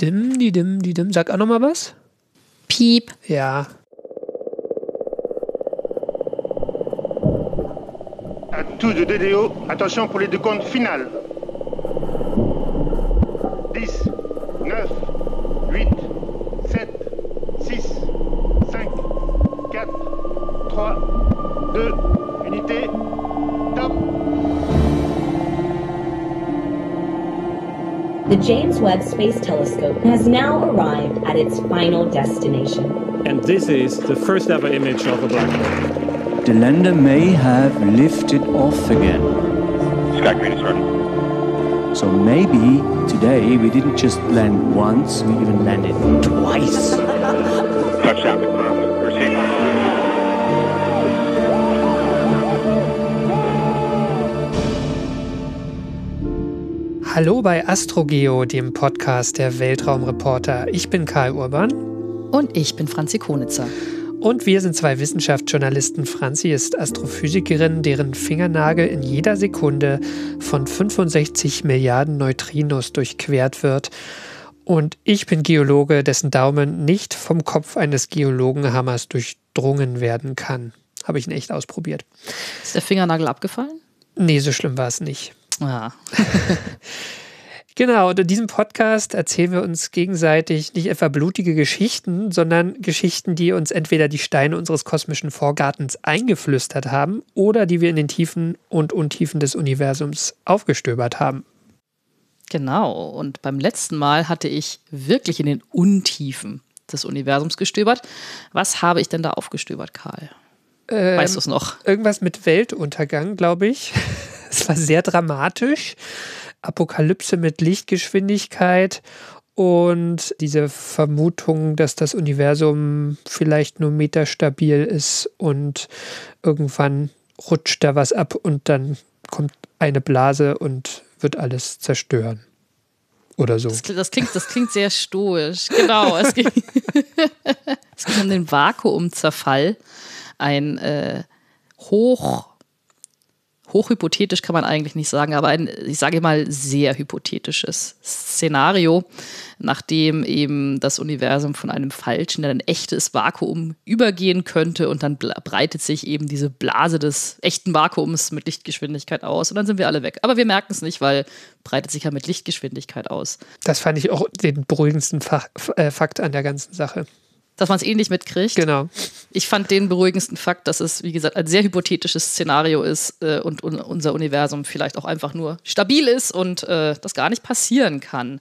Dim, die dim, die dim. Sag auch noch mal was? Piep. Ja. À tous de DDO, attention pour les décomptes finales. 10, 9, 8, 7, 6, 5, 4, 3, 2, unité, The James Webb Space Telescope has now arrived at its final destination. And this is the first ever image of a black hole. The lander may have lifted off again. Sky Green is ready. So maybe today we didn't just land once, we even landed twice. Touchdown Hallo bei Astrogeo, dem Podcast der Weltraumreporter. Ich bin Karl Urban. Und ich bin Franzi Konitzer. Und wir sind zwei Wissenschaftsjournalisten. Franzi ist Astrophysikerin, deren Fingernagel in jeder Sekunde von 65 Milliarden Neutrinos durchquert wird. Und ich bin Geologe, dessen Daumen nicht vom Kopf eines Geologenhammers durchdrungen werden kann. Habe ich ihn echt ausprobiert. Ist der Fingernagel abgefallen? Nee, so schlimm war es nicht. Ja. Genau, und in diesem Podcast erzählen wir uns gegenseitig nicht etwa blutige Geschichten, sondern Geschichten, die uns entweder die Steine unseres kosmischen Vorgartens eingeflüstert haben oder die wir in den Tiefen und Untiefen des Universums aufgestöbert haben. Genau. Und beim letzten Mal hatte ich wirklich in den Untiefen des Universums gestöbert. Was habe ich denn da aufgestöbert, Karl? Ähm, Weißt du es noch? Irgendwas mit Weltuntergang, glaube ich. Es war sehr dramatisch. Apokalypse mit Lichtgeschwindigkeit und diese Vermutung, dass das Universum vielleicht nur meterstabil ist und irgendwann rutscht da was ab und dann kommt eine Blase und wird alles zerstören. Oder so. Das, klingt- das, klingt, das klingt sehr stoisch. Genau. Es ging, es ging um den Vakuumzerfall. Ein äh, hoch, hochhypothetisch kann man eigentlich nicht sagen, aber ein, ich sage mal, sehr hypothetisches Szenario, nachdem eben das Universum von einem falschen in ein echtes Vakuum übergehen könnte und dann breitet sich eben diese Blase des echten Vakuums mit Lichtgeschwindigkeit aus und dann sind wir alle weg. Aber wir merken es nicht, weil breitet sich ja mit Lichtgeschwindigkeit aus. Das fand ich auch den beruhigendsten äh, Fakt an der ganzen Sache. Dass man es ähnlich mitkriegt. Genau. Ich fand den beruhigendsten Fakt, dass es, wie gesagt, ein sehr hypothetisches Szenario ist äh, und un unser Universum vielleicht auch einfach nur stabil ist und äh, das gar nicht passieren kann.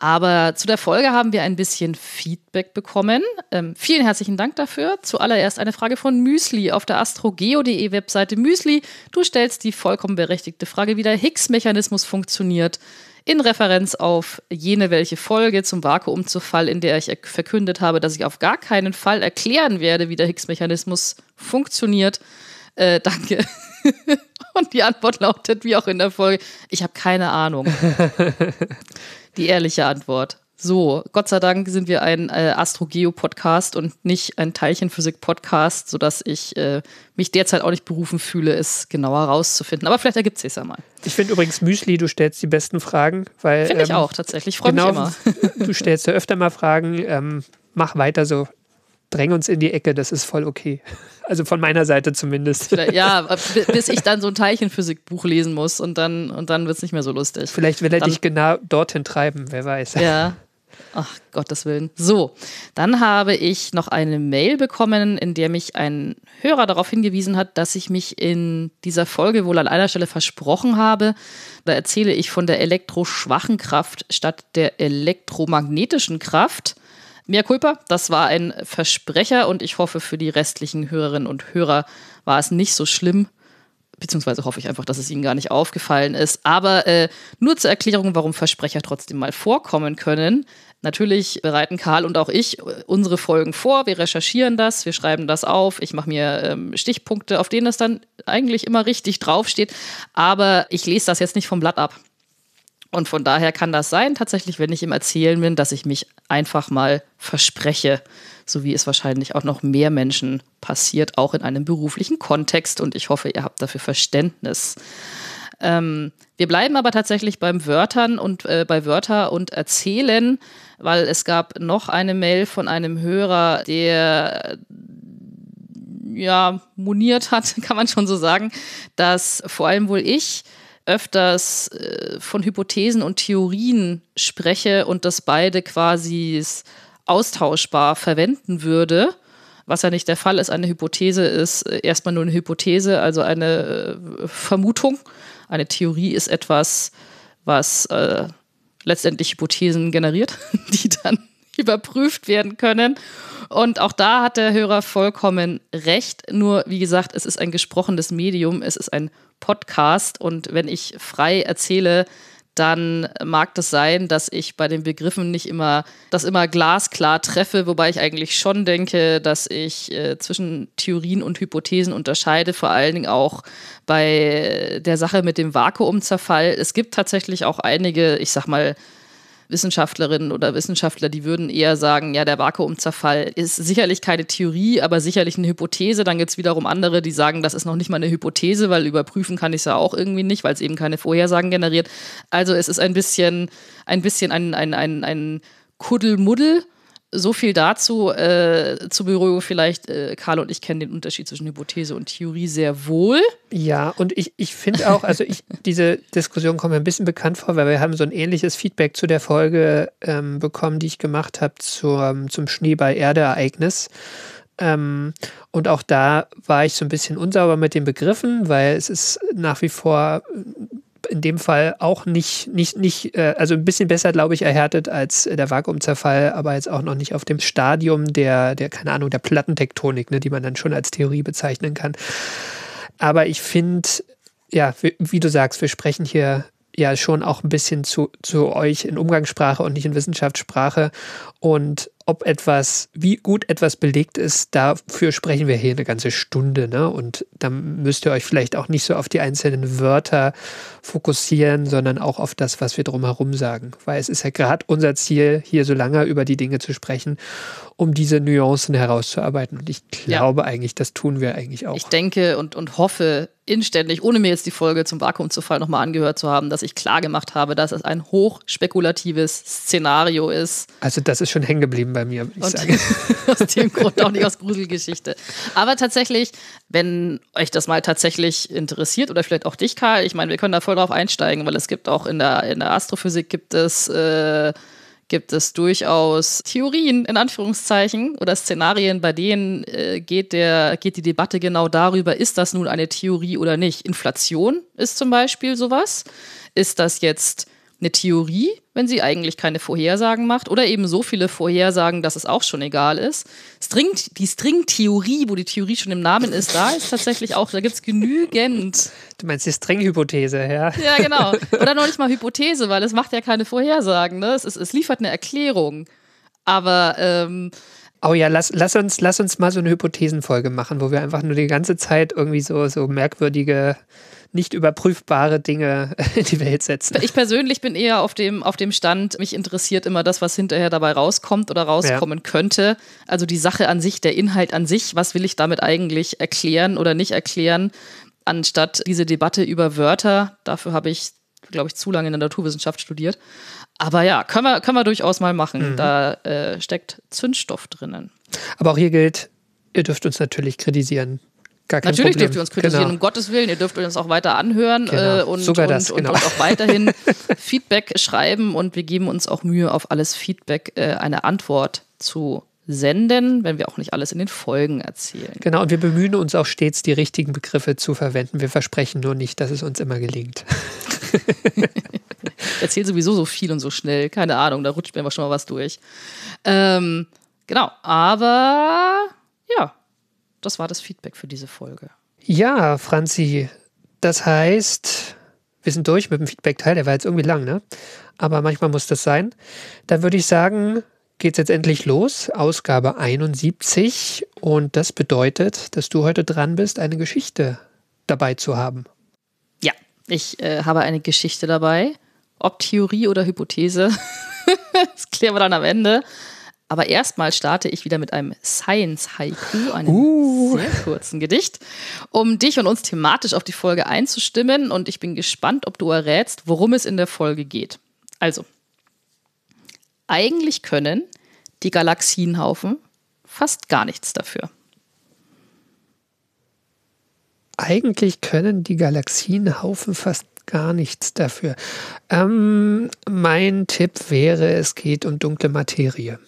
Aber zu der Folge haben wir ein bisschen Feedback bekommen. Ähm, vielen herzlichen Dank dafür. Zuallererst eine Frage von Müsli auf der astrogeo.de Webseite. Müsli, du stellst die vollkommen berechtigte Frage, wie der Higgs-Mechanismus funktioniert. In Referenz auf jene welche Folge zum Vakuumzerfall, in der ich er- verkündet habe, dass ich auf gar keinen Fall erklären werde, wie der Higgs-Mechanismus funktioniert. Äh, danke. Und die Antwort lautet, wie auch in der Folge, ich habe keine Ahnung. Die ehrliche Antwort. So, Gott sei Dank sind wir ein äh, Astrogeo-Podcast und nicht ein Teilchenphysik-Podcast, sodass ich äh, mich derzeit auch nicht berufen fühle, es genauer rauszufinden. Aber vielleicht ergibt es sich ja mal. Ich finde übrigens, Müsli, du stellst die besten Fragen, weil. Finde ich ähm, auch tatsächlich. Ich freue genau, mich immer. Du stellst ja öfter mal Fragen. Ähm, mach weiter so. Dräng uns in die Ecke, das ist voll okay. Also von meiner Seite zumindest. Vielleicht- Ja, bis ich dann so ein Teilchenphysik-Buch lesen muss und dann, und dann wird es nicht mehr so lustig. Vielleicht will er Dann- dich genau dorthin treiben, wer weiß. Ja. Ach, Gottes Willen. So, dann habe ich noch eine Mail bekommen, in der mich ein Hörer darauf hingewiesen hat, dass ich mich in dieser Folge wohl an einer Stelle versprochen habe. Da erzähle ich von der elektroschwachen Kraft statt der elektromagnetischen Kraft. Mehr Culpa, das war ein Versprecher und ich hoffe, für die restlichen Hörerinnen und Hörer war es nicht so schlimm beziehungsweise hoffe ich einfach, dass es Ihnen gar nicht aufgefallen ist. Aber äh, nur zur Erklärung, warum Versprecher trotzdem mal vorkommen können. Natürlich bereiten Karl und auch ich äh, unsere Folgen vor. Wir recherchieren das, wir schreiben das auf. Ich mache mir ähm, Stichpunkte, auf denen das dann eigentlich immer richtig draufsteht. Aber ich lese das jetzt nicht vom Blatt ab. Und von daher kann das sein, tatsächlich, wenn ich im Erzählen bin, dass ich mich einfach mal verspreche, so wie es wahrscheinlich auch noch mehr Menschen passiert, auch in einem beruflichen Kontext. Und ich hoffe, ihr habt dafür Verständnis. Ähm, wir bleiben aber tatsächlich beim Wörtern und äh, bei Wörter und Erzählen, weil es gab noch eine Mail von einem Hörer, der ja moniert hat, kann man schon so sagen, dass vor allem wohl ich öfters äh, von Hypothesen und Theorien spreche und das beide quasi austauschbar verwenden würde was ja nicht der Fall ist. Eine Hypothese ist äh, erstmal nur eine Hypothese, also eine äh, Vermutung. Eine Theorie ist etwas, was äh, letztendlich Hypothesen generiert, die dann überprüft werden können. Und auch da hat der Hörer vollkommen recht. Nur, wie gesagt, es ist ein gesprochenes Medium, es ist ein Podcast. Und wenn ich frei erzähle, dann mag das sein, dass ich bei den Begriffen nicht immer das immer glasklar treffe, wobei ich eigentlich schon denke, dass ich äh, zwischen Theorien und Hypothesen unterscheide, vor allen Dingen auch bei der Sache mit dem Vakuumzerfall. Es gibt tatsächlich auch einige, ich sag mal, Wissenschaftlerinnen oder Wissenschaftler, die würden eher sagen, ja, der Vakuumzerfall ist sicherlich keine Theorie, aber sicherlich eine Hypothese. Dann gibt es wiederum andere, die sagen, das ist noch nicht mal eine Hypothese, weil überprüfen kann ich es ja auch irgendwie nicht, weil es eben keine Vorhersagen generiert. Also es ist ein bisschen, ein bisschen ein, ein, ein, ein Kuddelmuddel so viel dazu. Äh, zur Beruhigung vielleicht, äh, Karl und ich kennen den Unterschied zwischen Hypothese und Theorie sehr wohl. Ja, und ich, ich finde auch, also ich, diese Diskussion kommt mir ein bisschen bekannt vor, weil wir haben so ein ähnliches Feedback zu der Folge ähm, bekommen, die ich gemacht habe zum, zum Schneeball-Erde-Ereignis. Ähm, und auch da war ich so ein bisschen unsauber mit den Begriffen, weil es ist nach wie vor in dem Fall auch nicht, nicht, nicht, äh, also ein bisschen besser, glaube ich, erhärtet als der Vakuumzerfall, aber jetzt auch noch nicht auf dem Stadium der, der keine Ahnung, der Plattentektonik, ne, die man dann schon als Theorie bezeichnen kann. Aber ich finde, ja, wie, wie, du sagst, wir sprechen hier ja schon auch ein bisschen zu, zu euch in Umgangssprache und nicht in Wissenschaftssprache. Und ob etwas, wie gut etwas belegt ist, dafür sprechen wir hier eine ganze Stunde. Ne? Und dann müsst ihr euch vielleicht auch nicht so auf die einzelnen Wörter fokussieren, sondern auch auf das, was wir drumherum sagen. Weil es ist ja gerade unser Ziel, hier so lange über die Dinge zu sprechen, um diese Nuancen herauszuarbeiten. Und ich glaube ja. eigentlich, das tun wir eigentlich auch. Ich denke und, und hoffe inständig, ohne mir jetzt die Folge zum Vakuumzufall nochmal angehört zu haben, dass ich klar gemacht habe, dass es ein hochspekulatives Szenario ist. Also das ist schon hängen geblieben bei mir, würde ich und sagen. aus dem Grund auch nicht aus Gruselgeschichte. Aber tatsächlich, wenn euch das mal tatsächlich interessiert oder vielleicht auch dich, Karl, ich meine, wir können da voll drauf einsteigen, weil es gibt auch in der, in der Astrophysik gibt es äh, gibt es durchaus Theorien in Anführungszeichen oder Szenarien, bei denen äh, geht, der, geht die Debatte genau darüber, ist das nun eine Theorie oder nicht. Inflation ist zum Beispiel sowas. Ist das jetzt eine Theorie, wenn sie eigentlich keine Vorhersagen macht oder eben so viele Vorhersagen, dass es auch schon egal ist. String, die String-Theorie, wo die Theorie schon im Namen ist, da ist tatsächlich auch, da gibt es genügend. Du meinst die String-Hypothese, ja? Ja, genau. Oder noch nicht mal Hypothese, weil es macht ja keine Vorhersagen. Ne? Es, ist, es liefert eine Erklärung. Aber ähm, Oh ja, lass, lass, uns, lass uns mal so eine Hypothesenfolge machen, wo wir einfach nur die ganze Zeit irgendwie so, so merkwürdige nicht überprüfbare Dinge in die Welt setzen. Ich persönlich bin eher auf dem, auf dem Stand, mich interessiert immer das, was hinterher dabei rauskommt oder rauskommen ja. könnte. Also die Sache an sich, der Inhalt an sich, was will ich damit eigentlich erklären oder nicht erklären, anstatt diese Debatte über Wörter. Dafür habe ich, glaube ich, zu lange in der Naturwissenschaft studiert. Aber ja, können wir, können wir durchaus mal machen. Mhm. Da äh, steckt Zündstoff drinnen. Aber auch hier gilt, ihr dürft uns natürlich kritisieren. Gar kein Natürlich Problem. dürft ihr uns kritisieren, genau. um Gottes Willen. Ihr dürft uns auch weiter anhören genau. äh, und, Sogar und, das, genau. und, auch weiterhin Feedback schreiben. Und wir geben uns auch Mühe, auf alles Feedback äh, eine Antwort zu senden, wenn wir auch nicht alles in den Folgen erzählen. Genau, und wir bemühen uns auch stets, die richtigen Begriffe zu verwenden. Wir versprechen nur nicht, dass es uns immer gelingt. ich erzähle sowieso so viel und so schnell. Keine Ahnung, da rutscht mir aber schon mal was durch. Ähm, genau, aber ja, das war das Feedback für diese Folge. Ja, Franzi, das heißt, wir sind durch mit dem Feedback-Teil, der war jetzt irgendwie lang, ne? Aber manchmal muss das sein. Dann würde ich sagen, geht es jetzt endlich los, Ausgabe 71. Und das bedeutet, dass du heute dran bist, eine Geschichte dabei zu haben. Ja, ich äh, habe eine Geschichte dabei. Ob Theorie oder Hypothese, das klären wir dann am Ende. Aber erstmal starte ich wieder mit einem Science-Haiku, einem sehr kurzen Gedicht, um dich und uns thematisch auf die Folge einzustimmen. Und ich bin gespannt, ob du errätst, worum es in der Folge geht. Also, eigentlich können die Galaxienhaufen fast gar nichts dafür. Eigentlich können die Galaxienhaufen fast gar nichts dafür. Ähm, mein Tipp wäre, es geht um dunkle Materie.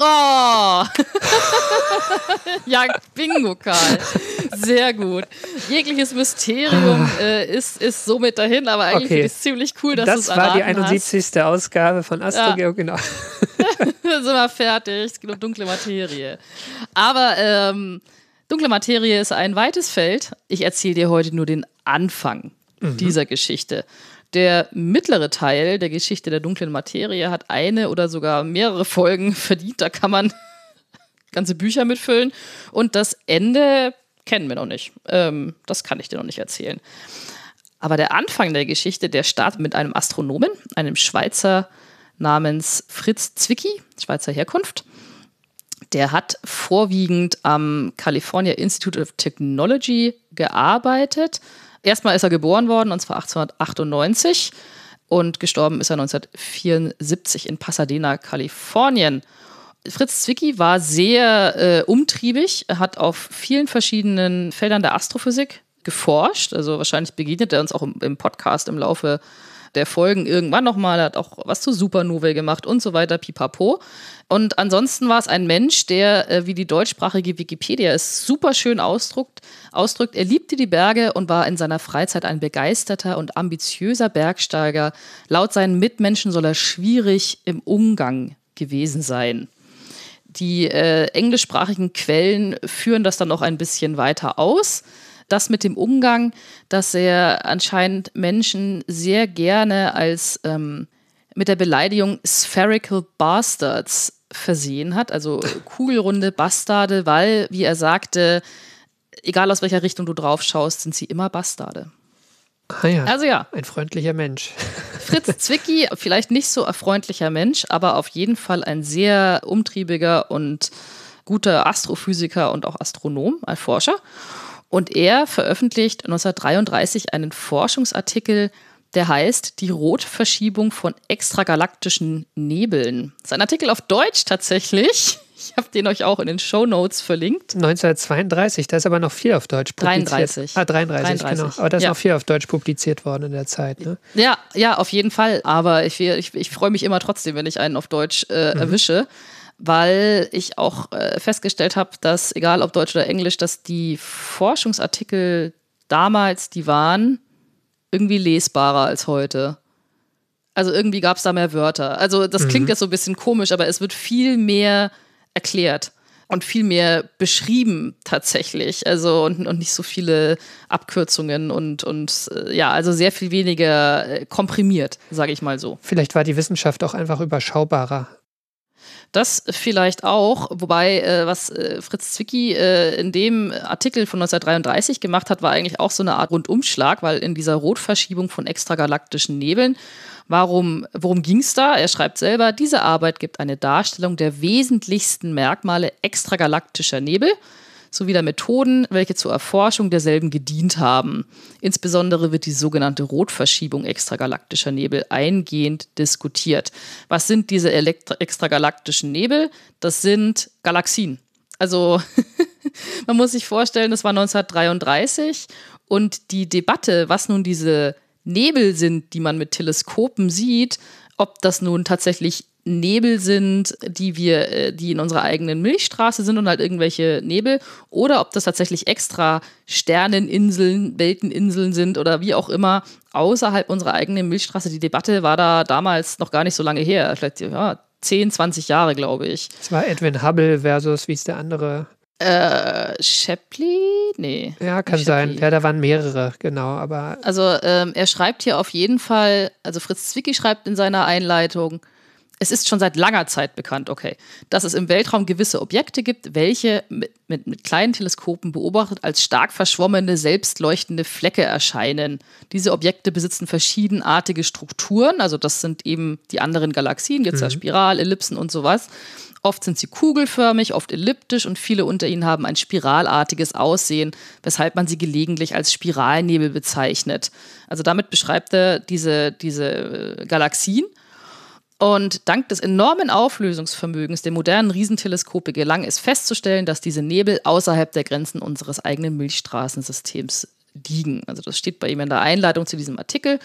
Oh! ja, Bingo, Karl. Sehr gut. Jegliches Mysterium äh, ist, ist somit dahin, aber eigentlich Okay. finde ich es ziemlich cool, dass du es Das war die erraten 71. Ausgabe von Astrogeo, genau. hast. Dann sind wir fertig. Es geht um dunkle Materie. Aber ähm, dunkle Materie ist ein weites Feld. Ich erzähle dir heute nur den Anfang dieser Geschichte. Der mittlere Teil der Geschichte der dunklen Materie hat eine oder sogar mehrere Folgen verdient. Da kann man ganze Bücher mitfüllen. Und das Ende kennen wir noch nicht. Ähm, das kann ich dir noch nicht erzählen. Aber der Anfang der Geschichte, der startet mit einem Astronomen, einem Schweizer namens Fritz Zwicky, Schweizer Herkunft. Der hat vorwiegend am California Institute of Technology gearbeitet. Erstmal ist er geboren worden, und zwar 1898. Und gestorben ist er 1974 in Pasadena, Kalifornien. Fritz Zwicky war sehr äh, umtriebig, hat auf vielen verschiedenen Feldern der Astrophysik geforscht. Also wahrscheinlich begegnet er uns auch im, im Podcast im Laufe Folgen irgendwann nochmal. Hat auch was zu Supernovae gemacht und so weiter, pipapo. Und ansonsten war es ein Mensch, der, äh, wie die deutschsprachige Wikipedia es super schön ausdruckt, ausdrückt, er liebte die Berge und war in seiner Freizeit ein begeisterter und ambitiöser Bergsteiger. Laut seinen Mitmenschen soll er schwierig im Umgang gewesen sein. Die äh, englischsprachigen Quellen führen das dann noch ein bisschen weiter aus. Das mit dem Umgang, dass er anscheinend Menschen sehr gerne als ähm, mit der Beleidigung Spherical Bastards versehen hat, also kugelrunde Bastarde, weil, wie er sagte, egal aus welcher Richtung du drauf schaust, sind sie immer Bastarde. Ah ja, Also ja, ein freundlicher Mensch. Fritz Zwicky, vielleicht nicht so ein freundlicher Mensch, aber auf jeden Fall ein sehr umtriebiger und guter Astrophysiker und auch Astronom, ein Forscher. Und er veröffentlicht 1933 einen Forschungsartikel, der heißt Die Rotverschiebung von extragalaktischen Nebeln. Das ist ein Artikel auf Deutsch tatsächlich. Ich habe den euch auch in den Show Notes verlinkt. 1932, da ist aber noch viel auf Deutsch publiziert. 33. Ah, 33, 33, genau. Aber da ist ja. noch viel auf Deutsch publiziert worden in der Zeit. Ne? Ja, ja, auf jeden Fall. Aber ich, ich, ich freue mich immer trotzdem, wenn ich einen auf Deutsch äh, erwische, weil ich auch äh, festgestellt habe, dass, egal ob Deutsch oder Englisch, dass die Forschungsartikel damals, die waren irgendwie lesbarer als heute. Also irgendwie gab es da mehr Wörter. Also das klingt jetzt so ein bisschen komisch, aber es wird viel mehr erklärt und viel mehr beschrieben tatsächlich. Also und, und nicht so viele Abkürzungen und, und äh, ja, also sehr viel weniger äh, komprimiert, sage ich mal so. Vielleicht war die Wissenschaft auch einfach überschaubarer. Das vielleicht auch, wobei äh, was äh, Fritz Zwicky äh, in dem Artikel von 1933 gemacht hat, war eigentlich auch so eine Art Rundumschlag, weil in dieser Rotverschiebung von extragalaktischen Nebeln, warum, worum ging es da? Er schreibt selber, diese Arbeit gibt eine Darstellung der wesentlichsten Merkmale extragalaktischer Nebel sowie der Methoden, welche zur Erforschung derselben gedient haben. Insbesondere wird die sogenannte Rotverschiebung extragalaktischer Nebel eingehend diskutiert. Was sind diese extragalaktischen Nebel? Das sind Galaxien. Also man muss sich vorstellen, das war 1933 und die Debatte, was nun diese Nebel sind, die man mit Teleskopen sieht, ob das nun tatsächlich Nebel sind, die wir, äh, die in unserer eigenen Milchstraße sind und halt irgendwelche Nebel, oder ob das tatsächlich extra Sterneninseln, Welteninseln sind oder wie auch immer außerhalb unserer eigenen Milchstraße. Die Debatte war da damals noch gar nicht so lange her, vielleicht ja, 10, 20 Jahre, glaube ich. Es war Edwin Hubble versus, wie ist der andere? Äh, Shapley? Nee. Ja, kann sein. Ja, da waren mehrere, genau. Aber Also ähm, er schreibt hier auf jeden Fall, also Fritz Zwicky schreibt in seiner Einleitung, es ist schon seit langer Zeit bekannt, okay, dass es im Weltraum gewisse Objekte gibt, welche mit, mit, mit kleinen Teleskopen beobachtet als stark verschwommene, selbstleuchtende Flecke erscheinen. Diese Objekte besitzen verschiedenartige Strukturen, also das sind eben die anderen Galaxien, gibt es ja Spiral, Ellipsen und sowas. Oft sind sie kugelförmig, oft elliptisch und viele unter ihnen haben ein spiralartiges Aussehen, weshalb man sie gelegentlich als Spiralnebel bezeichnet. Also damit beschreibt er diese, diese äh, Galaxien. Und dank des enormen Auflösungsvermögens der modernen Riesenteleskope gelang es festzustellen, dass diese Nebel außerhalb der Grenzen unseres eigenen Milchstraßensystems liegen. Also das steht bei ihm in der Einleitung zu diesem Artikel.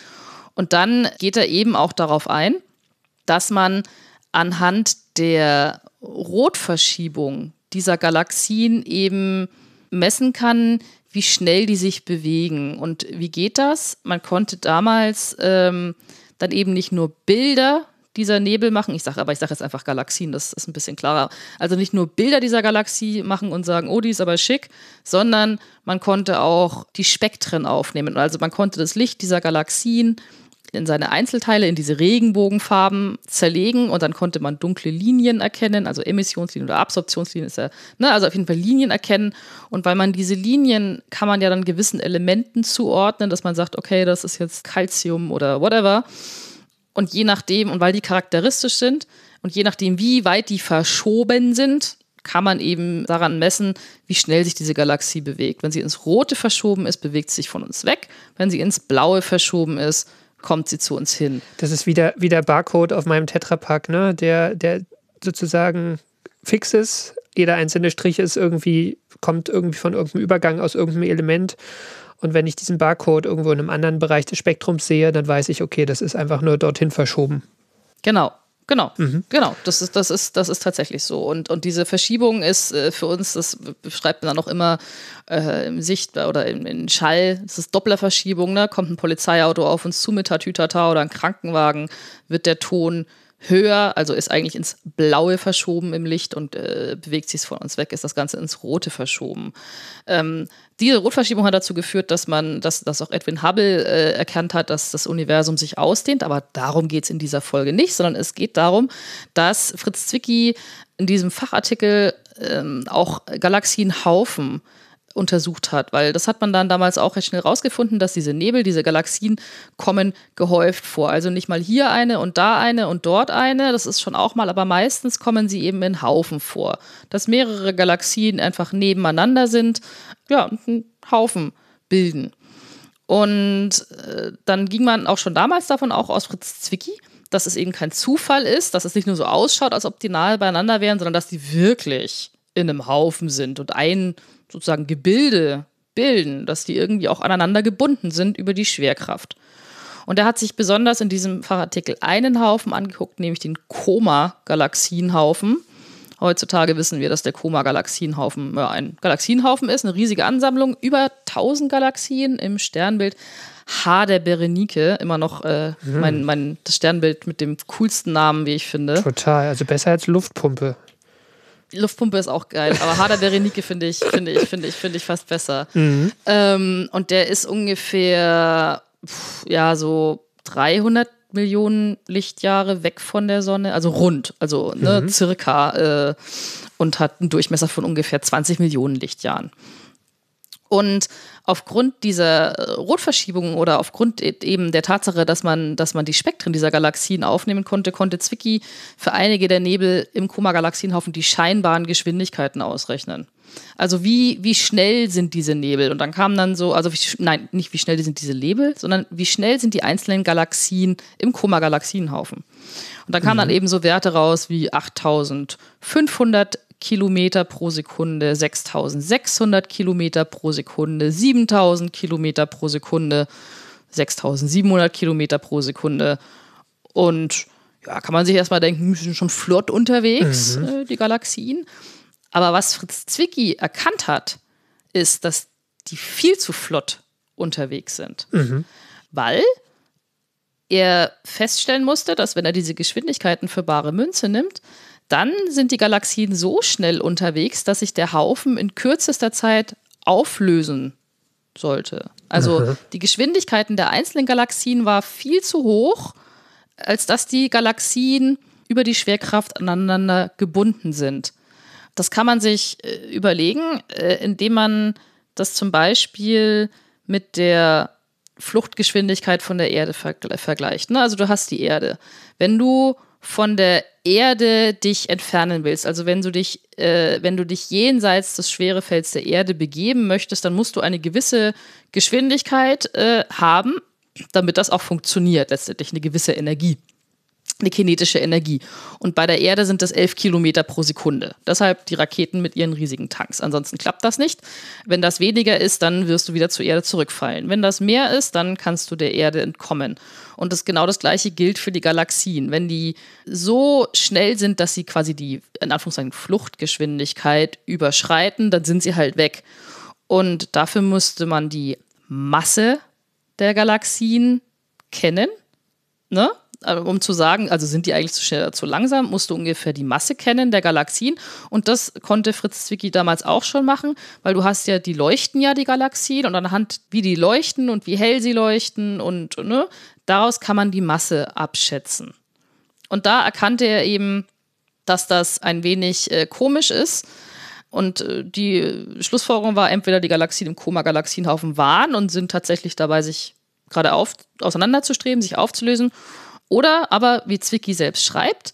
Und dann geht er eben auch darauf ein, dass man anhand der Rotverschiebung dieser Galaxien eben messen kann, wie schnell die sich bewegen. Und wie geht das? Man konnte damals ähm, dann eben nicht nur Bilder dieser Nebel machen, ich sage aber, ich sage jetzt einfach Galaxien, das ist ein bisschen klarer. Also nicht nur Bilder dieser Galaxie machen und sagen, oh, die ist aber schick, sondern man konnte auch die Spektren aufnehmen. Also man konnte das Licht dieser Galaxien in seine Einzelteile, in diese Regenbogenfarben zerlegen und dann konnte man dunkle Linien erkennen, also Emissionslinien oder Absorptionslinien ist ja, ne, also auf jeden Fall Linien erkennen. Und weil man diese Linien kann man ja dann gewissen Elementen zuordnen, dass man sagt, okay, das ist jetzt Calcium oder whatever. Und je nachdem, und weil die charakteristisch sind und je nachdem, wie weit die verschoben sind, kann man eben daran messen, wie schnell sich diese Galaxie bewegt. Wenn sie ins Rote verschoben ist, bewegt sie sich von uns weg. Wenn sie ins Blaue verschoben ist, kommt sie zu uns hin. Das ist wieder, wie der Barcode auf meinem Tetrapack, ne? der, der sozusagen fix ist. Jeder einzelne Strich ist irgendwie, kommt irgendwie von irgendeinem Übergang aus irgendeinem Element. Und wenn ich diesen Barcode irgendwo in einem anderen Bereich des Spektrums sehe, dann weiß ich, okay, das ist einfach nur dorthin verschoben. Genau. Genau, mhm. genau. Das ist, das ist, das ist tatsächlich so. Und, und diese Verschiebung ist äh, für uns, das beschreibt man dann auch immer äh, im Sicht oder in, in Schall, das ist Dopplerverschiebung, ne? Kommt ein Polizeiauto auf uns zu mit Tatütata oder ein Krankenwagen, wird der Ton höher, also ist eigentlich ins Blaue verschoben im Licht und äh, bewegt sich von uns weg, ist das Ganze ins Rote verschoben. Ähm, diese Rotverschiebung hat dazu geführt, dass man, dass, dass auch Edwin Hubble äh, erkannt hat, dass das Universum sich ausdehnt, aber darum geht es in dieser Folge nicht, sondern es geht darum, dass Fritz Zwicky in diesem Fachartikel ähm, auch Galaxienhaufen untersucht hat, weil das hat man dann damals auch recht schnell rausgefunden, dass diese Nebel, diese Galaxien kommen gehäuft vor. Also nicht mal hier eine und da eine und dort eine, das ist schon auch mal, aber meistens kommen sie eben in Haufen vor. Dass mehrere Galaxien einfach nebeneinander sind, ja, einen Haufen bilden. Und äh, dann ging man auch schon damals davon, auch aus Fritz Zwicky, dass es eben kein Zufall ist, dass es nicht nur so ausschaut, als ob die nahe beieinander wären, sondern dass die wirklich in einem Haufen sind und ein sozusagen Gebilde bilden, dass die irgendwie auch aneinander gebunden sind über die Schwerkraft. Und er hat sich besonders in diesem Fachartikel einen Haufen angeguckt, nämlich den Koma-Galaxienhaufen. Heutzutage wissen wir, dass der Koma-Galaxienhaufen ein Galaxienhaufen ist, eine riesige Ansammlung, über 1000 Galaxien im Sternbild H der Berenike, immer noch äh, mhm. mein, mein, das Sternbild mit dem coolsten Namen, wie ich finde. Total, also besser als Luftpumpe. Luftpumpe ist auch geil, aber Hader Berenike finde ich, finde ich, finde ich, finde ich fast besser. Mhm. Ähm, und der ist ungefähr, ja, so 300 Millionen Lichtjahre weg von der Sonne, also rund, also ne, mhm. circa, äh, und hat einen Durchmesser von ungefähr 20 Millionen Lichtjahren. Und aufgrund dieser äh, Rotverschiebung oder aufgrund e-, eben der Tatsache, dass man, dass man die Spektren dieser Galaxien aufnehmen konnte, konnte Zwicky für einige der Nebel im Koma-Galaxienhaufen die scheinbaren Geschwindigkeiten ausrechnen. Also wie, wie schnell sind diese Nebel? Und dann kam dann so, also wie, nein, nicht wie schnell sind diese Nebel, sondern wie schnell sind die einzelnen Galaxien im Koma-Galaxienhaufen. Und dann kamen mhm. dann eben so Werte raus wie 8500 Kilometer pro Sekunde, 6600 Kilometer pro Sekunde, 7000 Kilometer pro Sekunde, 6700 Kilometer pro Sekunde. Und ja, kann man sich erstmal denken, wir sind schon flott unterwegs, mhm. äh, die Galaxien. Aber was Fritz Zwicky erkannt hat, ist, dass die viel zu flott unterwegs sind. Mhm. Weil er feststellen musste, dass wenn er diese Geschwindigkeiten für bare Münze nimmt, dann sind die Galaxien so schnell unterwegs, dass sich der Haufen in kürzester Zeit auflösen sollte. Also mhm. die Geschwindigkeiten der einzelnen Galaxien war viel zu hoch, als dass die Galaxien über die Schwerkraft aneinander gebunden sind. Das kann man sich äh, überlegen, äh, indem man das zum Beispiel mit der Fluchtgeschwindigkeit von der Erde vergleicht. Ne? Also du hast die Erde. Wenn du von der Erde dich entfernen willst, also wenn du dich, äh, wenn du dich jenseits des Schwerefelds der Erde begeben möchtest, dann musst du eine gewisse Geschwindigkeit äh, haben, damit das auch funktioniert, letztendlich eine gewisse Energie eine kinetische Energie. Und bei der Erde sind das 11 Kilometer pro Sekunde. Deshalb die Raketen mit ihren riesigen Tanks. Ansonsten klappt das nicht. Wenn das weniger ist, dann wirst du wieder zur Erde zurückfallen. Wenn das mehr ist, dann kannst du der Erde entkommen. Und das genau das gleiche gilt für die Galaxien. Wenn die so schnell sind, dass sie quasi die, in Anführungszeichen, Fluchtgeschwindigkeit überschreiten, dann sind sie halt weg. Und dafür musste man die Masse der Galaxien kennen. Ne? Äh, um zu sagen, also sind die eigentlich zu schnell oder zu langsam, musst du ungefähr die Masse kennen der Galaxien. Und das konnte Fritz Zwicky damals auch schon machen, weil du hast ja, die leuchten ja die Galaxien und anhand, wie die leuchten und wie hell sie leuchten und ne, daraus kann man die Masse abschätzen. Und da erkannte er eben, dass das ein wenig äh, komisch ist. Und äh, die Schlussfolgerung war, entweder die Galaxien im Koma-Galaxienhaufen waren und sind tatsächlich dabei, sich gerade auf, auseinanderzustreben, sich aufzulösen. Oder aber, wie Zwicky selbst schreibt,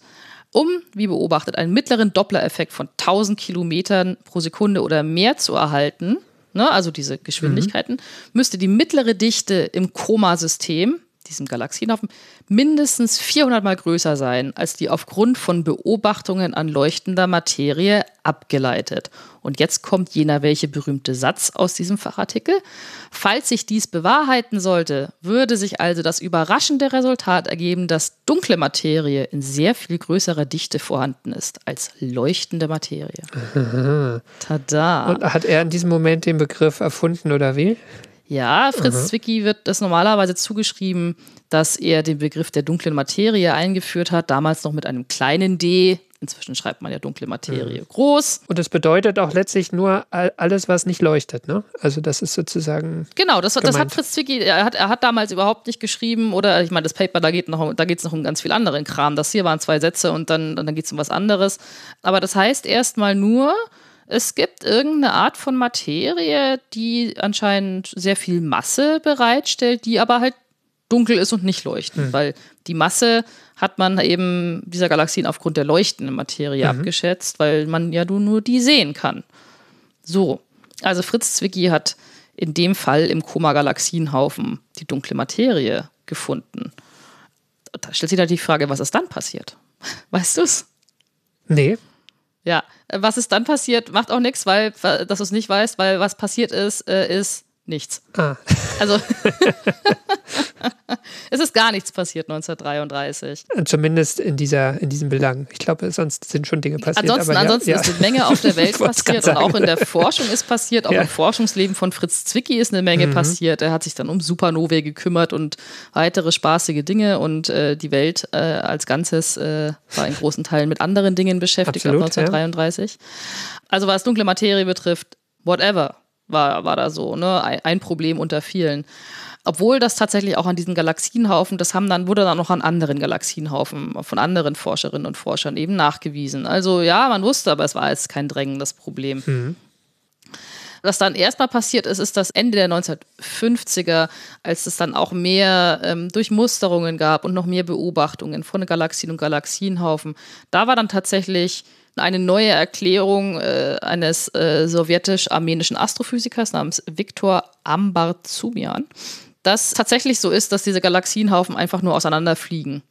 um, wie beobachtet, einen mittleren Doppler-Effekt von 1000 Kilometern pro Sekunde oder mehr zu erhalten, ne, also diese Geschwindigkeiten, mhm. müsste die mittlere Dichte im Komasystem diesem Galaxienhaufen, mindestens 400 mal größer sein als die aufgrund von Beobachtungen an leuchtender Materie abgeleitet. Und jetzt kommt jener welche berühmte Satz aus diesem Fachartikel. Falls sich dies bewahrheiten sollte, würde sich also das überraschende Resultat ergeben, dass dunkle Materie in sehr viel größerer Dichte vorhanden ist als leuchtende Materie. Tada. Und hat er in diesem Moment den Begriff erfunden oder wie? Ja, Fritz mhm. Zwicky wird das normalerweise zugeschrieben, dass er den Begriff der dunklen Materie eingeführt hat, damals noch mit einem kleinen d. Inzwischen schreibt man ja dunkle Materie mhm. groß. Und das bedeutet auch letztlich nur alles, was nicht leuchtet, ne? Also das ist sozusagen. Genau, das, das hat Fritz Zwicky, er hat, er hat damals überhaupt nicht geschrieben, oder ich meine, das Paper, da geht noch, da geht es noch um ganz viel anderen Kram. Das hier waren zwei Sätze und dann, dann geht es um was anderes. Aber das heißt erstmal nur, es gibt irgendeine Art von Materie, die anscheinend sehr viel Masse bereitstellt, die aber halt dunkel ist und nicht leuchtend, mhm. weil die Masse hat man eben dieser Galaxien aufgrund der leuchtenden Materie mhm. abgeschätzt, weil man ja nur die sehen kann. So, also Fritz Zwicky hat in dem Fall im Koma-Galaxienhaufen die dunkle Materie gefunden. Da stellt sich da die Frage, was ist dann passiert? Weißt du es? Nee. Ja, was ist dann passiert, macht auch nichts, weil, dass du es nicht weißt, weil was passiert ist, äh, ist nichts. Ah. Also es ist gar nichts passiert 1933. Zumindest in dieser in diesem Belang. Ich glaube, sonst sind schon Dinge passiert. Ansonsten, aber ansonsten ja, ist eine Menge auf der Welt passiert und auch in der Forschung ist passiert. Auch ja. im Forschungsleben von Fritz Zwicky ist eine Menge mhm. passiert. Er hat sich dann um Supernovae gekümmert und weitere spaßige Dinge und äh, die Welt äh, als Ganzes äh, war in großen Teilen mit anderen Dingen beschäftigt Absolut, ab 1933. Ja. Also was dunkle Materie betrifft, whatever war, war da so, ne? Ein Problem unter vielen. Obwohl das tatsächlich auch an diesen Galaxienhaufen, das haben dann, wurde dann noch an anderen Galaxienhaufen von anderen Forscherinnen und Forschern eben nachgewiesen. Also ja, man wusste, aber es war jetzt kein drängendes Problem. Mhm. Was dann erstmal passiert ist, ist das Ende der 1950er, als es dann auch mehr ähm, Durchmusterungen gab und noch mehr Beobachtungen von Galaxien und Galaxienhaufen. Da war dann tatsächlich eine neue Erklärung äh, eines äh, sowjetisch-armenischen Astrophysikers namens Viktor Ambarzumian, dass tatsächlich so ist, dass diese Galaxienhaufen einfach nur auseinanderfliegen.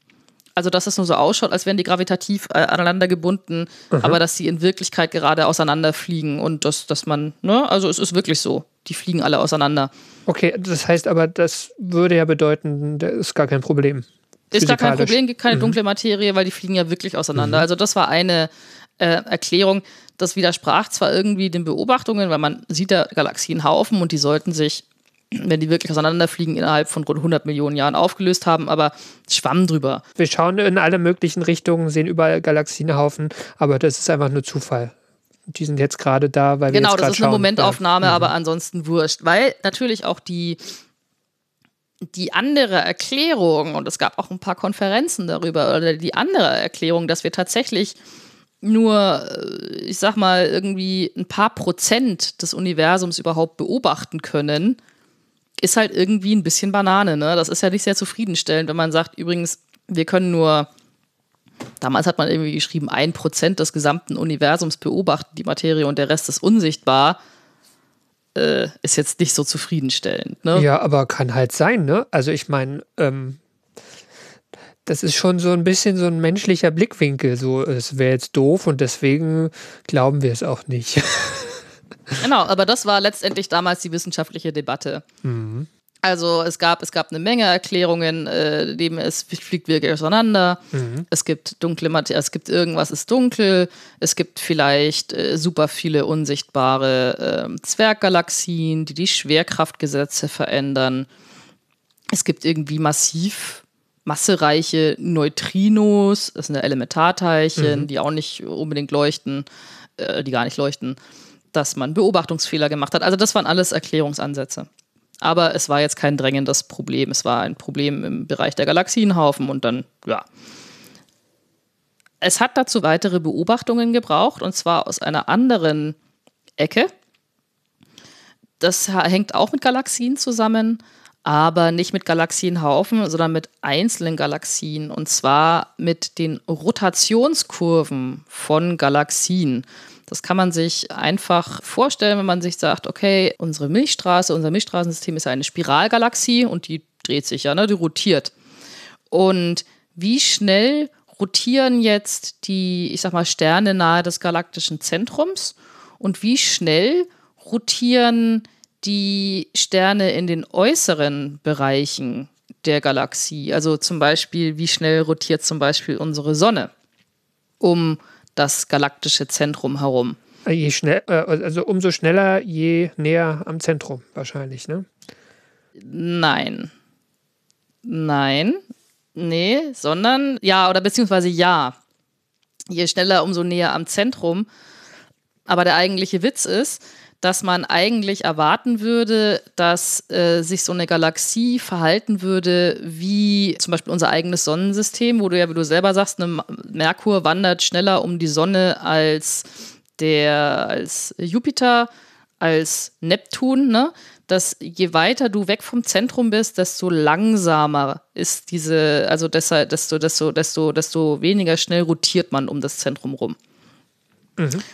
Also, dass es nur so ausschaut, als wären die gravitativ äh, aneinander gebunden, mhm. aber dass sie in Wirklichkeit gerade auseinanderfliegen und dass, dass man, ne, also es ist wirklich so. Die fliegen alle auseinander. Okay, das heißt aber, das würde ja bedeuten, das ist gar kein Problem. Ist gar kein Problem, gibt keine mhm. dunkle Materie, weil die fliegen ja wirklich auseinander. Mhm. Also, das war eine, äh, Erklärung. Das widersprach zwar irgendwie den Beobachtungen, weil man sieht da Galaxienhaufen und die sollten sich, wenn die wirklich auseinanderfliegen, innerhalb von rund 100 Millionen Jahren aufgelöst haben, aber schwamm drüber. Wir schauen in alle möglichen Richtungen, sehen überall Galaxienhaufen, aber das ist einfach nur Zufall. Die sind jetzt gerade da, weil wir Genau, das ist eine Momentaufnahme, ja. aber ansonsten wurscht. Weil natürlich auch die, die andere Erklärung, und es gab auch ein paar Konferenzen darüber, oder die andere Erklärung, dass wir tatsächlich nur, äh, ich sag mal, irgendwie ein paar Prozent des Universums überhaupt beobachten können, ist halt irgendwie ein bisschen Banane. Ne? Das ist ja nicht sehr zufriedenstellend, wenn man sagt, übrigens, wir können nur Damals hat man irgendwie geschrieben, ein Prozent des gesamten Universums beobachtet die Materie und der Rest ist unsichtbar. Äh, ist jetzt nicht so zufriedenstellend. Ne? Ja, aber kann halt sein, ne? Also ich meine, ähm, das ist schon so ein bisschen so ein menschlicher Blickwinkel. So, es wäre jetzt doof und deswegen glauben wir es auch nicht. Genau, aber das war letztendlich damals die wissenschaftliche Debatte. Mhm. Also es gab, es gab eine Menge Erklärungen, äh, neben es fliegt wirklich auseinander, Mhm. es gibt dunkle Materie, es gibt irgendwas ist dunkel, es gibt vielleicht äh, super viele unsichtbare äh, Zwerggalaxien, die die Schwerkraftgesetze verändern. Es gibt irgendwie massiv massereiche Neutrinos, das sind ja Elementarteilchen, die auch nicht unbedingt leuchten, äh, die gar nicht leuchten, dass man Beobachtungsfehler gemacht hat. Also das waren alles Erklärungsansätze. Aber es war jetzt kein drängendes Problem. Es war ein Problem im Bereich der Galaxienhaufen und dann, ja. Es hat dazu weitere Beobachtungen gebraucht und zwar aus einer anderen Ecke. Das hängt auch mit Galaxien zusammen, aber nicht mit Galaxienhaufen, sondern mit einzelnen Galaxien und zwar mit den Rotationskurven von Galaxien. Das kann man sich einfach vorstellen, wenn man sich sagt, okay, unsere Milchstraße, unser Milchstraßensystem ist eine Spiralgalaxie und die dreht sich ja, ne, die rotiert. Und wie schnell rotieren jetzt die, ich sag mal, Sterne nahe des galaktischen Zentrums und wie schnell rotieren die Sterne in den äußeren Bereichen der Galaxie? Also zum Beispiel, wie schnell rotiert zum Beispiel unsere Sonne um das galaktische Zentrum herum? Je schnell, äh, also umso schneller, je näher am Zentrum wahrscheinlich, ne? Nein. Nein. Nee, sondern ja, oder beziehungsweise ja. Je schneller, umso näher am Zentrum. Aber der eigentliche Witz ist, dass man eigentlich erwarten würde, dass äh, sich so eine Galaxie verhalten würde wie zum Beispiel unser eigenes Sonnensystem, wo du ja, wie du selber sagst, eine Merkur wandert schneller um die Sonne als der als Jupiter, als Neptun, ne? Dass je weiter du weg vom Zentrum bist, desto langsamer ist diese, also desto, desto, desto, desto weniger schnell rotiert man um das Zentrum rum.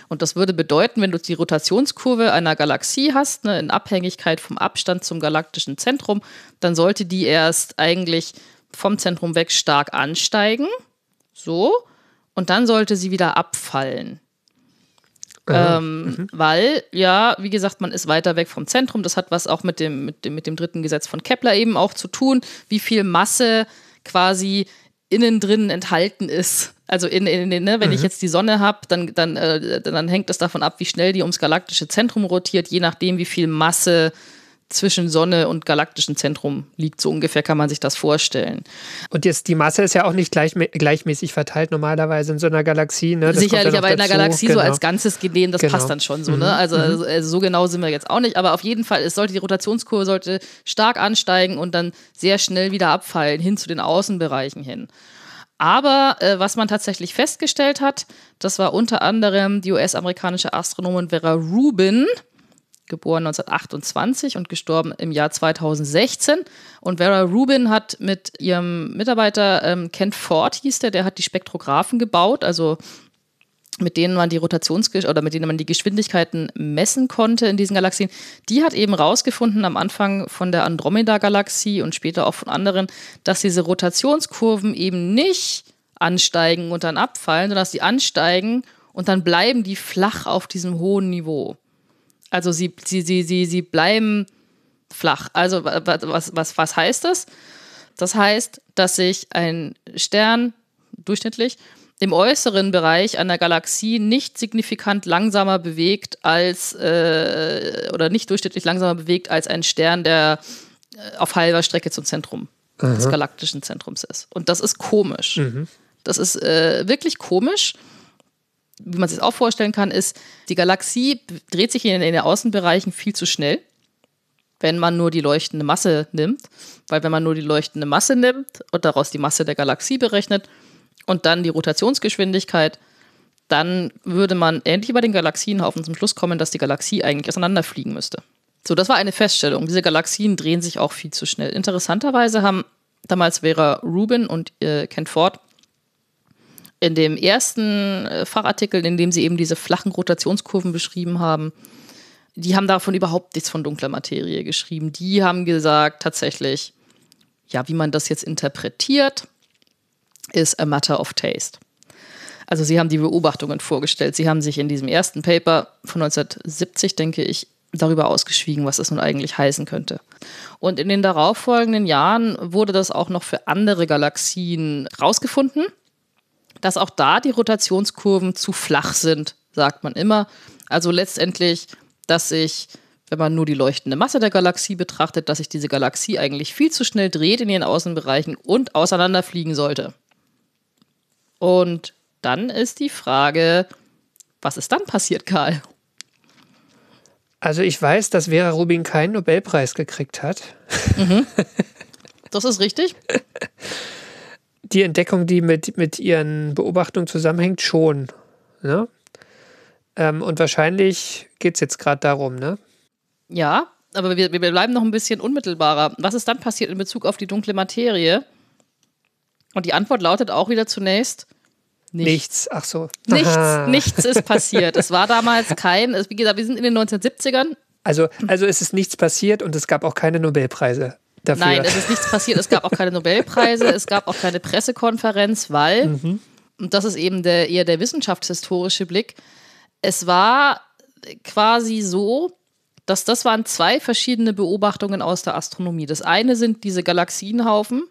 Und das würde bedeuten, wenn du die Rotationskurve einer Galaxie hast, ne, in Abhängigkeit vom Abstand zum galaktischen Zentrum, dann sollte die erst eigentlich vom Zentrum weg stark ansteigen. So. Und dann sollte sie wieder abfallen. Ähm, Weil, ja, wie gesagt, man ist weiter weg vom Zentrum. Das hat was auch mit dem, mit, dem, mit dem dritten Gesetz von Kepler eben auch zu tun, wie viel Masse quasi innen drin enthalten ist. Also in, in, in, ne, wenn ich jetzt die Sonne habe, dann, dann, äh, dann hängt das davon ab, wie schnell die ums galaktische Zentrum rotiert, je nachdem, wie viel Masse zwischen Sonne und galaktischem Zentrum liegt. So ungefähr kann man sich das vorstellen. Und jetzt die Masse ist ja auch nicht gleich, gleichmäßig verteilt normalerweise in so einer Galaxie. Ne? Das Sicherlich, aber in dazu. Galaxie genau. so als Ganzes gesehen, das Genau. passt dann schon so. Ne? Also, also, also so genau sind wir jetzt auch nicht, aber auf jeden Fall, es sollte die Rotationskurve sollte stark ansteigen und dann sehr schnell wieder abfallen hin zu den Außenbereichen hin. Aber äh, was man tatsächlich festgestellt hat, das war unter anderem die US-amerikanische Astronomin Vera Rubin, geboren 1928 und gestorben im Jahr 2016. Und Vera Rubin hat mit ihrem Mitarbeiter ähm, Kent Ford hieß der, der hat die Spektrographen gebaut, also mit denen man die Rotations oder mit denen man die Geschwindigkeiten messen konnte in diesen Galaxien, die hat eben rausgefunden am Anfang von der Andromeda-Galaxie und später auch von anderen, dass diese Rotationskurven eben nicht ansteigen und dann abfallen, sondern dass sie ansteigen und dann bleiben die flach auf diesem hohen Niveau. Also sie, sie, sie, sie, sie bleiben flach. Also wa- wa- was, was, was heißt das? Das heißt, dass sich ein Stern durchschnittlich im äußeren Bereich einer Galaxie nicht signifikant langsamer bewegt als äh, oder nicht durchschnittlich langsamer bewegt als ein Stern, der äh, auf halber Strecke zum Zentrum des galaktischen Zentrums ist. Und das ist komisch. Das ist äh, wirklich komisch. Wie man sich das auch vorstellen kann, ist, die Galaxie dreht sich in, in den Außenbereichen viel zu schnell wenn man nur die leuchtende Masse nimmt. Weil wenn man nur die leuchtende Masse nimmt und daraus die Masse der Galaxie berechnet und dann die Rotationsgeschwindigkeit, dann würde man wie bei den Galaxienhaufen zum Schluss kommen, dass die Galaxie eigentlich auseinanderfliegen müsste. So, das war eine Feststellung. Diese Galaxien drehen sich auch viel zu schnell. Interessanterweise haben damals Vera Rubin und äh, Ken Ford in dem ersten äh, Fachartikel, in dem sie eben diese flachen Rotationskurven beschrieben haben, die haben davon überhaupt nichts von dunkler Materie geschrieben. Die haben gesagt, tatsächlich, ja, wie man das jetzt interpretiert, ist a matter of taste. Also sie haben die Beobachtungen vorgestellt. Sie haben sich in diesem ersten Paper von 1970, denke ich, darüber ausgeschwiegen, was das nun eigentlich heißen könnte. Und in den darauffolgenden Jahren wurde das auch noch für andere Galaxien rausgefunden, dass auch da die Rotationskurven zu flach sind, sagt man immer. Also letztendlich, dass sich, wenn man nur die leuchtende Masse der Galaxie betrachtet, dass sich diese Galaxie eigentlich viel zu schnell dreht in ihren Außenbereichen und auseinanderfliegen sollte. Und dann ist die Frage, was ist dann passiert, Karl? Also ich weiß, dass Vera Rubin keinen Nobelpreis gekriegt hat. Mhm. Das ist richtig. Die Entdeckung, die mit, mit ihren Beobachtungen zusammenhängt, schon. Ne? Ähm, und wahrscheinlich geht es jetzt gerade darum, ne? Ja, aber wir, wir bleiben noch ein bisschen unmittelbarer. Was ist dann passiert in Bezug auf die dunkle Materie? Und die Antwort lautet auch wieder zunächst, Nichts. nichts. Ach so. Nichts, Aha. nichts ist passiert. Es war damals kein, wie gesagt, wir sind in den 1970ern. Also, also ist es nichts passiert und es gab auch keine Nobelpreise. Dafür. Nein, es ist nichts passiert. Es gab auch keine Nobelpreise, es gab auch keine Pressekonferenz, weil, mhm. und das ist eben der, eher der wissenschaftshistorische Blick, es war quasi so, dass das waren zwei verschiedene Beobachtungen aus der Astronomie. Das eine sind diese Galaxienhaufen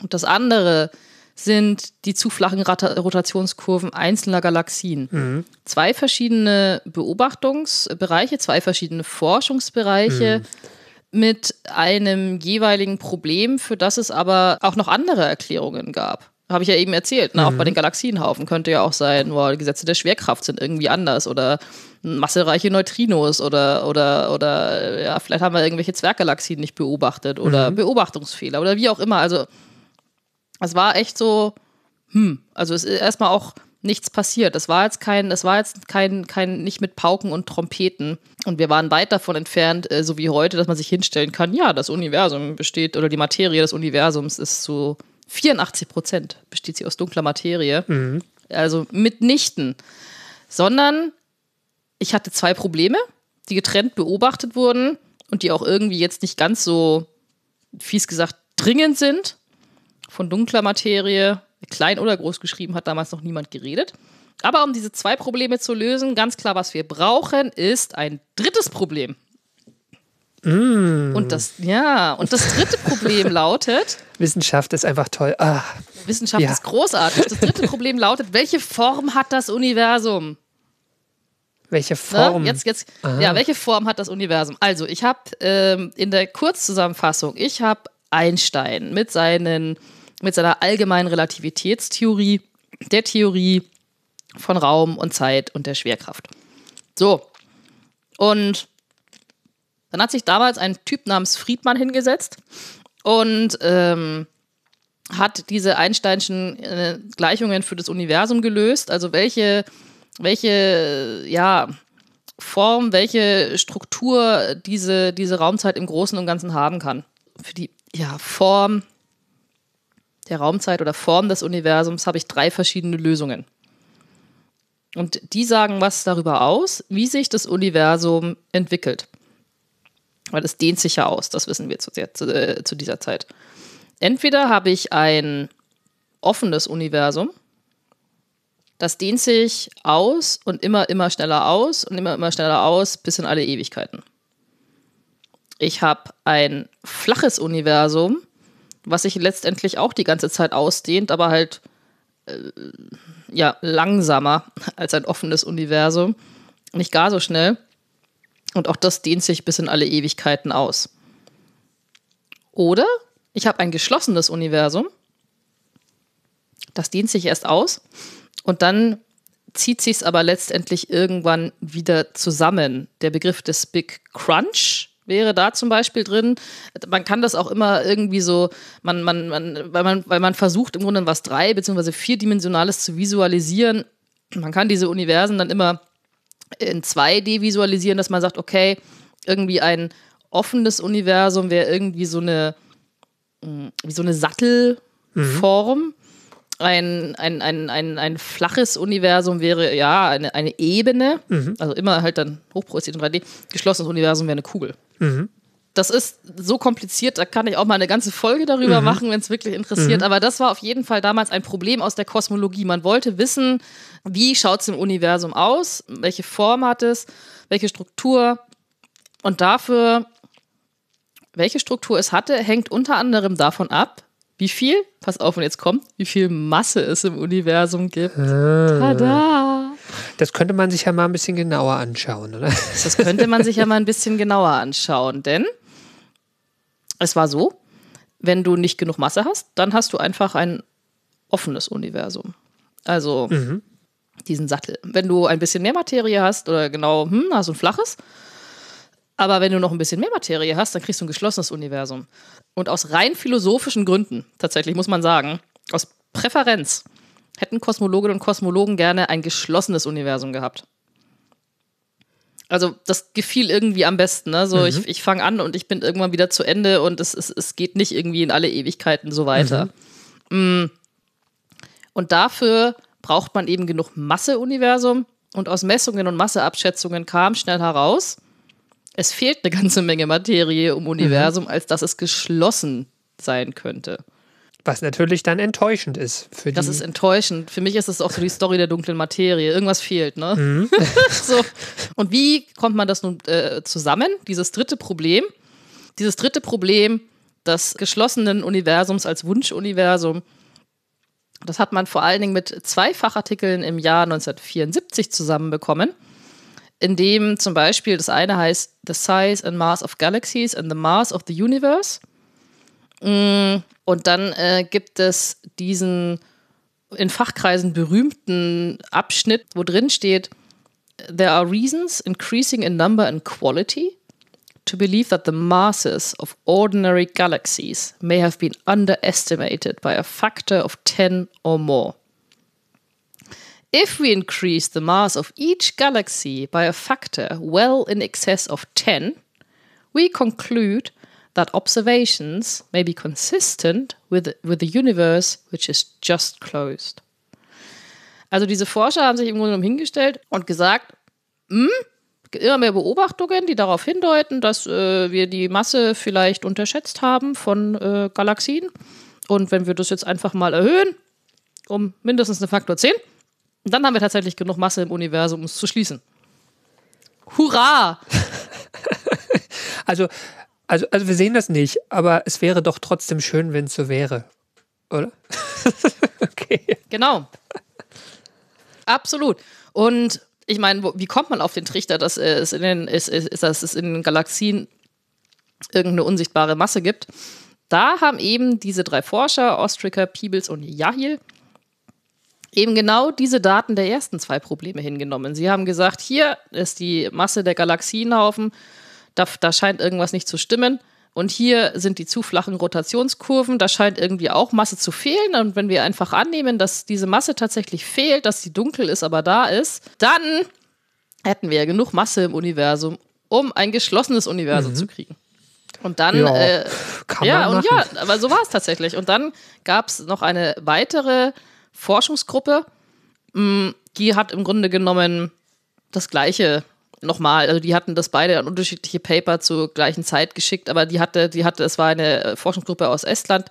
und das andere sind die zu flachen Rotationskurven einzelner Galaxien. Mhm. Zwei verschiedene Beobachtungsbereiche, zwei verschiedene Forschungsbereiche mhm. Mit einem jeweiligen Problem, für das es aber auch noch andere Erklärungen gab. Habe ich ja eben erzählt. Ne? Mhm. Auch bei den Galaxienhaufen könnte ja auch sein, boah, die Gesetze der Schwerkraft sind irgendwie anders oder massereiche Neutrinos oder, oder, oder ja, vielleicht haben wir irgendwelche Zwerggalaxien nicht beobachtet oder mhm. Beobachtungsfehler oder wie auch immer. Also es war echt so, hm, also es ist erstmal auch nichts passiert. Es war jetzt kein, es war jetzt kein, kein, nicht mit Pauken und Trompeten. Und wir waren weit davon entfernt, äh, so wie heute, dass man sich hinstellen kann, ja, das Universum besteht, oder die Materie des Universums ist zu 84 Prozent besteht sie aus dunkler Materie. Mhm. Also mitnichten. Sondern ich hatte zwei Probleme, die getrennt beobachtet wurden und die auch irgendwie jetzt nicht ganz so, fies gesagt, dringend sind von dunkler Materie, klein oder groß geschrieben, hat damals noch niemand geredet. Aber um diese zwei Probleme zu lösen, ganz klar, was wir brauchen, ist ein drittes Problem. Mm. Und das, ja, und das dritte Problem lautet. Wissenschaft ist einfach toll. Ah. Wissenschaft ja. ist großartig. Das dritte Problem lautet, welche Form hat das Universum? Welche Form? Ne? Jetzt, jetzt, ja, welche Form hat das Universum? Also, ich habe ähm, in der Kurzzusammenfassung, ich habe Einstein mit seinen mit seiner allgemeinen Relativitätstheorie, der Theorie von Raum und Zeit und der Schwerkraft. So. Und dann hat sich damals ein Typ namens Friedmann hingesetzt und ähm, hat diese Einsteinschen äh, Gleichungen für das Universum gelöst. Also welche, welche, ja, Form, welche Struktur diese, diese Raumzeit im Großen und Ganzen haben kann. Für die ja, Form, der Raumzeit oder Form des Universums habe ich drei verschiedene Lösungen. Und die sagen was darüber aus, wie sich das Universum entwickelt. Weil es dehnt sich ja aus, das wissen wir zu, der, zu, äh, zu dieser Zeit. Entweder habe ich ein offenes Universum, das dehnt sich aus und immer, immer schneller aus und immer, immer schneller aus bis in alle Ewigkeiten. Ich habe ein flaches Universum, was sich letztendlich auch die ganze Zeit ausdehnt, aber halt äh, ja langsamer als ein offenes Universum, nicht gar so schnell. Und auch das dehnt sich bis in alle Ewigkeiten aus. Oder ich habe ein geschlossenes Universum, das dehnt sich erst aus und dann zieht sich es aber letztendlich irgendwann wieder zusammen. Der Begriff des Big Crunch wäre da zum Beispiel drin. Man kann das auch immer irgendwie so, man, man, man, weil, man, weil man versucht im Grunde was drei- bzw. vierdimensionales zu visualisieren. Man kann diese Universen dann immer in 2D visualisieren, dass man sagt, okay, irgendwie ein offenes Universum wäre irgendwie so eine, hm, wie so eine Sattelform. Mhm. Ein, ein, ein, ein, ein flaches Universum wäre ja eine, eine Ebene, also immer halt dann hochprojiziert in 3D. Geschlossenes Universum wäre eine Kugel. Das ist so kompliziert, da kann ich auch mal eine ganze Folge darüber machen, wenn es wirklich interessiert. Aber das war auf jeden Fall damals ein Problem aus der Kosmologie. Man wollte wissen, wie schaut es im Universum aus, welche Form hat es, welche Struktur. Und dafür, welche Struktur es hatte, hängt unter anderem davon ab, wie viel, pass auf und jetzt kommt, wie viel Masse es im Universum gibt. Tada! Das könnte man sich ja mal ein bisschen genauer anschauen, oder? Das könnte man sich ja mal ein bisschen genauer anschauen, denn es war so, wenn du nicht genug Masse hast, dann hast du einfach ein offenes Universum. Also diesen Sattel. Wenn du ein bisschen mehr Materie hast, oder genau, hm, hast du ein flaches, aber wenn du noch ein bisschen mehr Materie hast, dann kriegst du ein geschlossenes Universum. Und aus rein philosophischen Gründen, tatsächlich muss man sagen, aus Präferenz, hätten Kosmologinnen und Kosmologen gerne ein geschlossenes Universum gehabt. Also das gefiel irgendwie am besten. Ne? So, Ich, ich fange an und ich bin irgendwann wieder zu Ende und es, es, es geht nicht irgendwie in alle Ewigkeiten so weiter. Mm. Und dafür braucht man eben genug Masse-Universum. Und aus Messungen und Masseabschätzungen kam schnell heraus, es fehlt eine ganze Menge Materie im Universum, als dass es geschlossen sein könnte. Was natürlich dann enttäuschend ist für Das die. ist enttäuschend. Für mich ist es auch so die Story der dunklen Materie. Irgendwas fehlt, ne? so. Und wie kommt man das nun äh, zusammen? Dieses dritte Problem. Dieses dritte Problem des geschlossenen Universums als Wunschuniversum. Das hat man vor allen Dingen mit zwei Fachartikeln im Jahr 1974 zusammenbekommen, in dem zum Beispiel das eine heißt The Size and Mass of Galaxies and the Mass of the Universe. Mm, Und dann äh, gibt es diesen in Fachkreisen berühmten Abschnitt, wo drin steht, There are reasons increasing in number and quality to believe that the masses of ordinary galaxies may have been underestimated by a factor of 10 or more. If we increase the mass of each galaxy by a factor well in excess of 10, we conclude that observations may be consistent with, with the universe which is just closed. Also diese Forscher haben sich im Grunde genommen hingestellt und gesagt, hm, immer mehr Beobachtungen, die darauf hindeuten, dass äh, wir die Masse vielleicht unterschätzt haben von äh, Galaxien. Und wenn wir das jetzt einfach mal erhöhen, um mindestens einen Faktor 10, dann haben wir tatsächlich genug Masse im Universum, um es zu schließen. Hurra! Also, also, also wir sehen das nicht, aber es wäre doch trotzdem schön, wenn es so wäre. Oder? okay. Genau. Absolut. Und ich meine, wie kommt man auf den Trichter, dass es in den, es, es, dass es in den Galaxien irgendeine unsichtbare Masse gibt? Da haben eben diese drei Forscher, Ostriker, Peebles und Yahil, eben genau diese Daten der ersten zwei Probleme hingenommen. Sie haben gesagt, hier ist die Masse der Galaxienhaufen, da, da scheint irgendwas nicht zu stimmen. Und hier sind die zu flachen Rotationskurven, da scheint irgendwie auch Masse zu fehlen. Und wenn wir einfach annehmen, dass diese Masse tatsächlich fehlt, dass sie dunkel ist, aber da ist, dann hätten wir ja genug Masse im Universum, um ein geschlossenes Universum zu kriegen. Und dann, Ja, äh, ja, und machen. ja, aber so war es tatsächlich. Und dann gab es noch eine weitere Forschungsgruppe, mh, die hat im Grunde genommen das Gleiche nochmal, also die hatten das beide an unterschiedliche Paper zur gleichen Zeit geschickt, aber die hatte, die hatte, es war eine äh, Forschungsgruppe aus Estland,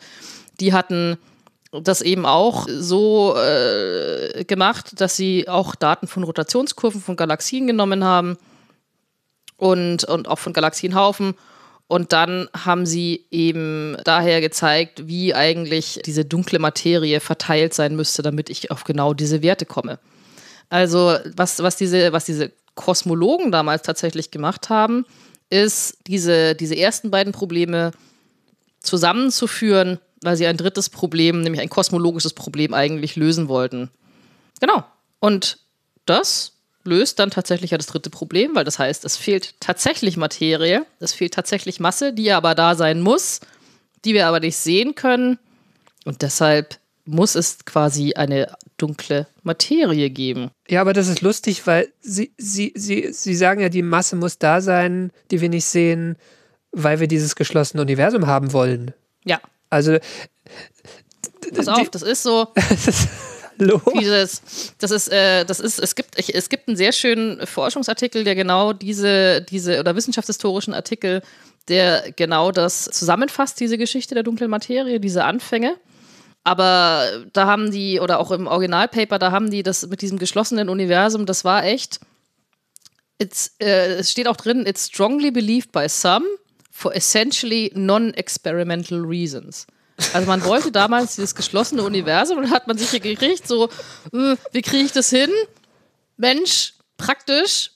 die hatten das eben auch so äh, gemacht, dass sie auch Daten von Rotationskurven von Galaxien genommen haben und, und auch von Galaxienhaufen. Und dann haben sie eben daher gezeigt, wie eigentlich diese dunkle Materie verteilt sein müsste, damit ich auf genau diese Werte komme. Also, was, was, diese, was diese Kosmologen damals tatsächlich gemacht haben, ist, diese, diese ersten beiden Probleme zusammenzuführen, weil sie ein drittes Problem, nämlich ein kosmologisches Problem, eigentlich lösen wollten. Genau. Und das löst dann tatsächlich ja das dritte Problem, weil das heißt, es fehlt tatsächlich Materie, es fehlt tatsächlich Masse, die aber da sein muss, die wir aber nicht sehen können. Und deshalb muss es quasi eine dunkle Materie geben. Ja, aber das ist lustig, weil sie, sie, sie, sie sagen ja, die Masse muss da sein, die wir nicht sehen, weil wir dieses geschlossene Universum haben wollen. Ja. Also pass auf, das ist so. Hallo? Dieses, das ist, äh, das ist, es gibt, ich, es gibt einen sehr schönen Forschungsartikel, der genau diese, diese oder wissenschaftshistorischen Artikel, der genau das zusammenfasst, diese Geschichte der dunklen Materie, diese Anfänge. Aber da haben die, oder auch im Originalpaper, da haben die das mit diesem geschlossenen Universum, das war echt. It's, äh, es steht auch drin, it's strongly believed by some for essentially non-experimental reasons. Also man wollte damals dieses geschlossene Universum und hat man sich hier gekriegt, so, äh, wie kriege ich das hin? Mensch, praktisch,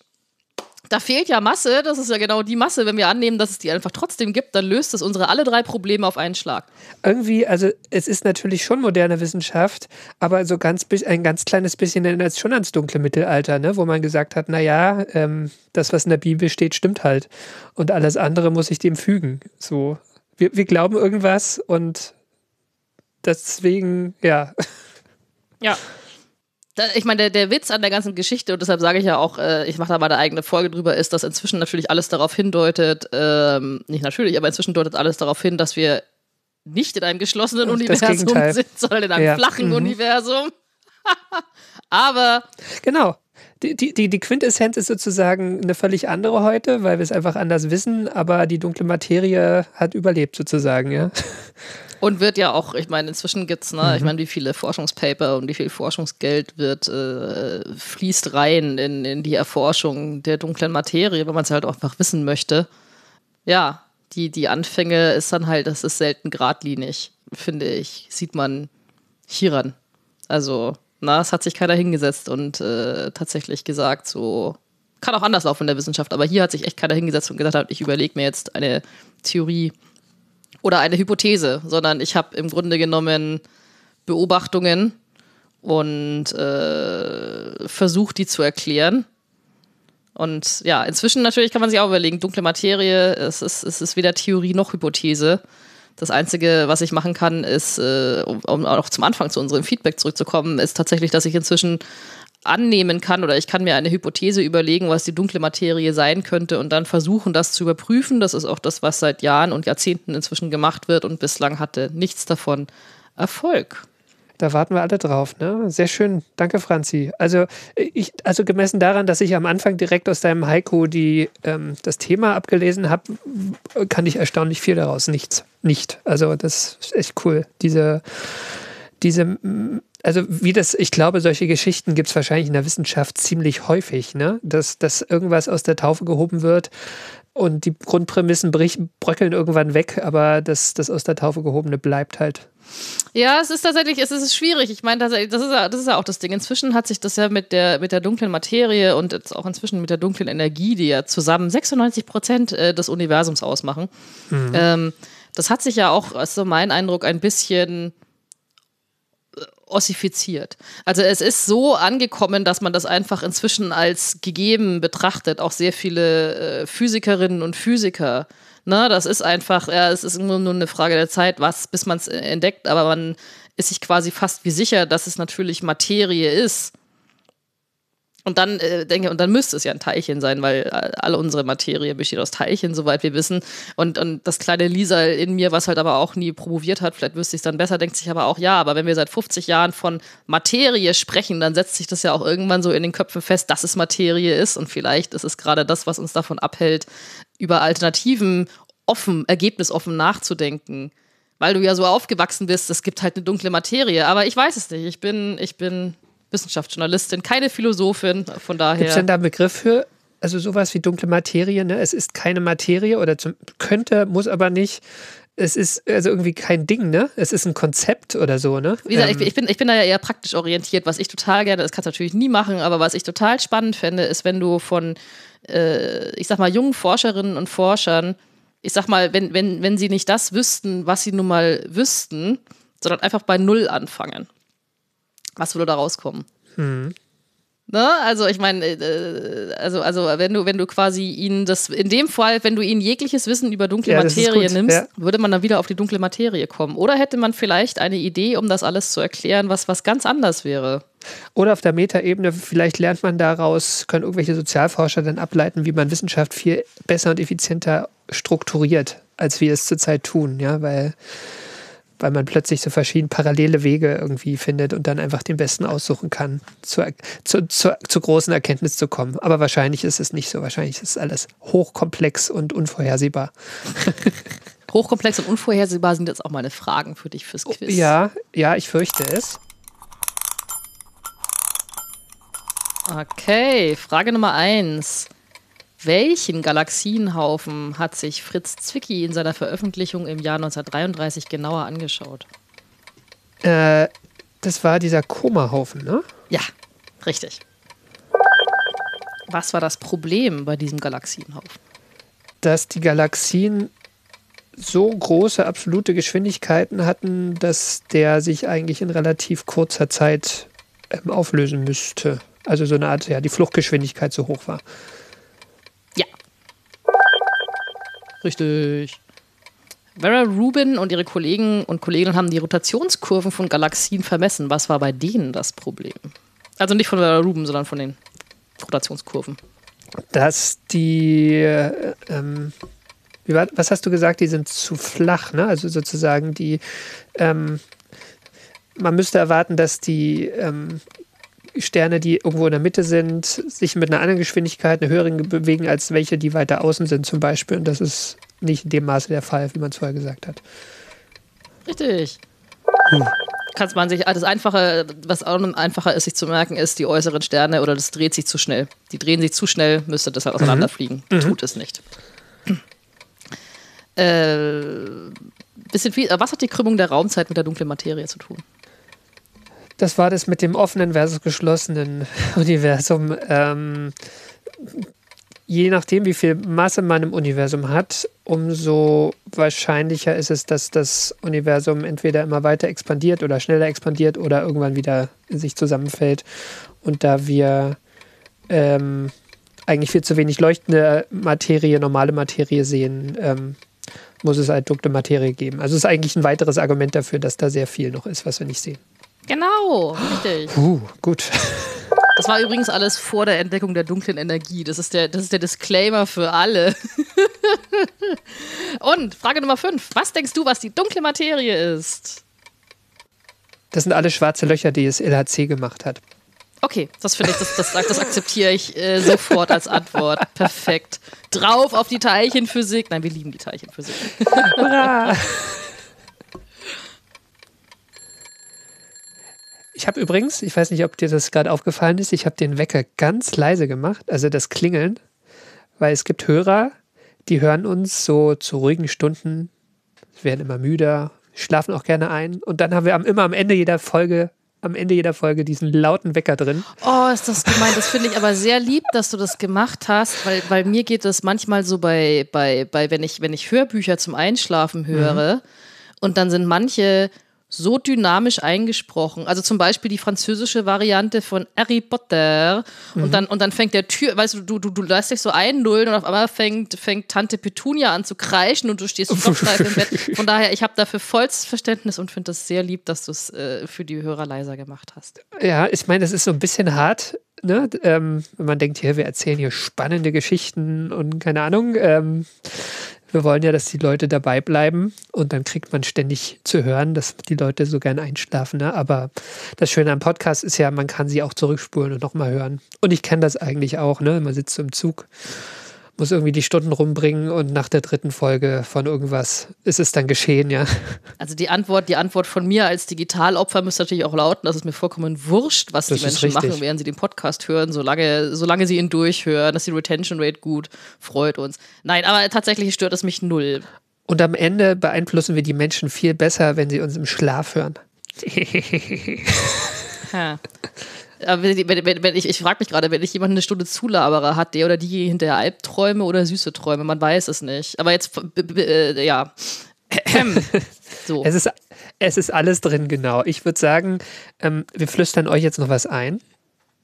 da fehlt ja Masse, das ist ja genau die Masse. Wenn wir annehmen, dass es die einfach trotzdem gibt, dann löst es unsere alle drei Probleme auf einen Schlag. Irgendwie, also es ist natürlich schon moderne Wissenschaft, aber so ganz ein ganz kleines bisschen erinnert es schon ans dunkle Mittelalter, ne? wo man gesagt hat, naja, ähm, das, was in der Bibel steht, stimmt halt. Und alles andere muss ich dem fügen. So. Wir, wir glauben irgendwas und deswegen, ja. Ja. Ich meine, der, der Witz an der ganzen Geschichte, und deshalb sage ich ja auch, äh, ich mache da mal eine eigene Folge drüber, ist, dass inzwischen natürlich alles darauf hindeutet, ähm, nicht natürlich, aber inzwischen deutet alles darauf hin, dass wir nicht in einem geschlossenen Das Universum Gegenteil. sind, sondern in einem Ja. flachen Mhm. Universum. aber Genau. Die, die, die Quintessenz ist sozusagen eine völlig andere heute, weil wir es einfach anders wissen, aber die dunkle Materie hat überlebt sozusagen, ja. Und wird ja auch, ich meine, inzwischen gibt's, ne, ich meine, wie viele Forschungspaper und wie viel Forschungsgeld wird, äh, fließt rein in, in die Erforschung der dunklen Materie, wenn man es halt auch einfach wissen möchte. Ja, die, die Anfänge ist dann halt, das ist selten geradlinig, finde ich, sieht man hieran. Also, na, es hat sich keiner hingesetzt und äh, tatsächlich gesagt, so, kann auch anders laufen in der Wissenschaft, aber hier hat sich echt keiner hingesetzt und gesagt, ich überlege mir jetzt eine Theorie oder eine Hypothese, sondern ich habe im Grunde genommen Beobachtungen und äh, versucht, die zu erklären. Und ja, inzwischen natürlich kann man sich auch überlegen, dunkle Materie, es ist, es ist weder Theorie noch Hypothese. Das Einzige, was ich machen kann, ist, äh, um, um auch zum Anfang zu unserem Feedback zurückzukommen, ist tatsächlich, dass ich inzwischen annehmen kann oder ich kann mir eine Hypothese überlegen, was die dunkle Materie sein könnte und dann versuchen, das zu überprüfen. Das ist auch das, was seit Jahren und Jahrzehnten inzwischen gemacht wird und bislang hatte nichts davon Erfolg. Da warten wir alle drauf, ne? Sehr schön. Danke, Franzi. Also, ich, also gemessen daran, dass ich am Anfang direkt aus deinem Haiku die, ähm, das Thema abgelesen habe, kann ich erstaunlich viel daraus. Nichts. Nicht. Also, das ist echt cool. Diese, diese, also wie das, ich glaube, solche Geschichten gibt es wahrscheinlich in der Wissenschaft ziemlich häufig, ne? Dass, dass irgendwas aus der Taufe gehoben wird und die Grundprämissen bröckeln irgendwann weg, aber das, das aus der Taufe gehobene bleibt halt. Ja, es ist tatsächlich, es ist schwierig. Ich meine, das ist, ja, das ist ja auch das Ding. Inzwischen hat sich das ja mit der, mit der dunklen Materie und jetzt auch inzwischen mit der dunklen Energie, die ja zusammen 96 Prozent äh, des Universums ausmachen, ähm, das hat sich ja auch, so mein Eindruck, ein bisschen äh, ossifiziert. Also es ist so angekommen, dass man das einfach inzwischen als gegeben betrachtet. Auch sehr viele äh, Physikerinnen und Physiker. Ne, das ist einfach, ja, es ist nur, nur eine Frage der Zeit, was, bis man es entdeckt, aber man ist sich quasi fast wie sicher, dass es natürlich Materie ist. Und dann äh, denke und dann müsste es ja ein Teilchen sein, weil äh, alle unsere Materie besteht aus Teilchen, soweit wir wissen. Und, und das kleine Lisa in mir, was halt aber auch nie promoviert hat, vielleicht wüsste ich es dann besser, denkt sich aber auch, ja, aber wenn wir seit 50 Jahren von Materie sprechen, dann setzt sich das ja auch irgendwann so in den Köpfen fest, dass es Materie ist. Und vielleicht ist es gerade das, was uns davon abhält, über Alternativen offen, ergebnisoffen nachzudenken. Weil du ja so aufgewachsen bist, es gibt halt eine dunkle Materie. Aber ich weiß es nicht. Ich bin, ich bin Wissenschaftsjournalistin, keine Philosophin, von daher. Gibt es denn da einen Begriff für? Also sowas wie dunkle Materie, ne? Es ist keine Materie oder zum, könnte, muss aber nicht. Es ist also irgendwie kein Ding, ne? Es ist ein Konzept oder so, ne? Wie gesagt, Ähm, ich, bin, ich bin da ja eher praktisch orientiert, was ich total gerne, das kannst du natürlich nie machen, aber was ich total spannend fände, ist, wenn du von, äh, ich sag mal, jungen Forscherinnen und Forschern, ich sag mal, wenn, wenn, wenn sie nicht das wüssten, was sie nun mal wüssten, sondern einfach bei Null anfangen. Was würde da rauskommen? Ne? Also ich meine, äh, also, also wenn du, wenn du quasi ihnen das, in dem Fall, wenn du ihnen jegliches Wissen über dunkle Ja, Materie nimmst, ja. würde man dann wieder auf die dunkle Materie kommen. Oder hätte man vielleicht eine Idee, um das alles zu erklären, was was ganz anders wäre? Oder auf der Metaebene, vielleicht lernt man daraus, können irgendwelche Sozialforscher dann ableiten, wie man Wissenschaft viel besser und effizienter strukturiert, als wir es zurzeit tun, ja, weil weil man plötzlich so verschiedene parallele Wege irgendwie findet und dann einfach den besten aussuchen kann, zu, zu, zu, zu großen Erkenntnis zu kommen. Aber wahrscheinlich ist es nicht so. Wahrscheinlich ist alles hochkomplex und unvorhersehbar. Hochkomplex und unvorhersehbar sind jetzt auch meine Fragen für dich fürs Quiz. Ja, ja, ich fürchte es. Okay, Frage Nummer eins. Welchen Galaxienhaufen hat sich Fritz Zwicky in seiner Veröffentlichung im Jahr 1933 genauer angeschaut? Äh, das war dieser Koma-Haufen, ne? Ja, richtig. Was war das Problem bei diesem Galaxienhaufen? Dass die Galaxien so große absolute Geschwindigkeiten hatten, dass der sich eigentlich in relativ kurzer Zeit ähm, auflösen müsste. Also so eine Art, ja, die Fluchtgeschwindigkeit so hoch war. Richtig. Vera Rubin und ihre Kollegen und Kolleginnen haben die Rotationskurven von Galaxien vermessen. Was war bei denen das Problem? Also nicht von Vera Rubin, sondern von den Rotationskurven. Dass die, äh, ähm, war, was hast du gesagt, die sind zu flach, ne? Also sozusagen die, ähm, man müsste erwarten, dass die ähm, Sterne, die irgendwo in der Mitte sind, sich mit einer anderen Geschwindigkeit, einer höheren bewegen, als welche, die weiter außen sind zum Beispiel. Und das ist nicht in dem Maße der Fall, wie man es vorher gesagt hat. Richtig. Kannst man sich, das Einfache, was auch noch einfacher ist, sich zu merken, ist, die äußeren Sterne oder das dreht sich zu schnell. Die drehen sich zu schnell, müsste das halt auseinanderfliegen. Tut es nicht. Äh, bisschen viel, was hat die Krümmung der Raumzeit mit der dunklen Materie zu tun? Das war das mit dem offenen versus geschlossenen Universum. Ähm, je nachdem, wie viel Masse man im Universum hat, umso wahrscheinlicher ist es, dass das Universum entweder immer weiter expandiert oder schneller expandiert oder irgendwann wieder in sich zusammenfällt. Und da wir ähm, eigentlich viel zu wenig leuchtende Materie, normale Materie sehen, ähm, muss es halt dunkle Materie geben. Also es ist eigentlich ein weiteres Argument dafür, dass da sehr viel noch ist, was wir nicht sehen. Genau, richtig. Uh, gut. Das war übrigens alles vor der Entdeckung der dunklen Energie. Das ist der, das ist der Disclaimer für alle. Und Frage Nummer 5. Was denkst du, was die dunkle Materie ist? Das sind alle schwarze Löcher, die es LHC gemacht hat. Okay, das finde ich, das, das, das akzeptiere ich äh, sofort als Antwort. Perfekt. Drauf auf die Teilchenphysik. Nein, wir lieben die Teilchenphysik. Hurra! Ich habe übrigens, ich weiß nicht, ob dir das gerade aufgefallen ist, ich habe den Wecker ganz leise gemacht, also das Klingeln, weil es gibt Hörer, die hören uns so zu ruhigen Stunden, werden immer müder, schlafen auch gerne ein und dann haben wir am, immer am Ende jeder Folge am Ende jeder Folge diesen lauten Wecker drin. Oh, ist das gemein. Das finde ich aber sehr lieb, dass du das gemacht hast, weil, weil mir geht das manchmal so bei, bei, bei wenn, ich, wenn ich Hörbücher zum Einschlafen höre mhm. und dann sind manche so dynamisch eingesprochen. Also zum Beispiel die französische Variante von Harry Potter. Und, mhm. dann, und dann fängt der Tür, weißt du, du, du, du lässt dich so einnullen und auf einmal fängt, fängt Tante Petunia an zu kreischen und du stehst stocksteif im Bett. Von daher, ich habe dafür vollstes Verständnis und finde das sehr lieb, dass du es äh, für die Hörer leiser gemacht hast. Ja, ich meine, das ist so ein bisschen hart, ne? Ähm, wenn man denkt, hier, wir erzählen hier spannende Geschichten und keine Ahnung. Ähm, wir wollen ja, dass die Leute dabei bleiben und dann kriegt man ständig zu hören, dass die Leute so gern einschlafen. Ne? Aber das Schöne am Podcast ist ja, man kann sie auch zurückspulen und nochmal hören. Und ich kenne das eigentlich auch, ne? Man sitzt so im Zug muss irgendwie die Stunden rumbringen und nach der dritten Folge von irgendwas ist es dann geschehen, ja. Also die Antwort, die Antwort von mir als Digitalopfer müsste natürlich auch lauten, dass es mir vollkommen wurscht, was das die Menschen machen, während sie den Podcast hören, solange, solange sie ihn durchhören, dass die Retention Rate gut, freut uns. Nein, aber tatsächlich stört es mich null. Und am Ende beeinflussen wir die Menschen viel besser, wenn sie uns im Schlaf hören. ha. Wenn, wenn, wenn ich, ich frage mich gerade, wenn ich jemanden eine Stunde zulabere, hat der oder die hinterher Albträume oder süße Träume? Man weiß es nicht. Aber jetzt, äh, ja. so. Es ist, es ist alles drin, genau. Ich würde sagen, ähm, wir flüstern euch jetzt noch was ein.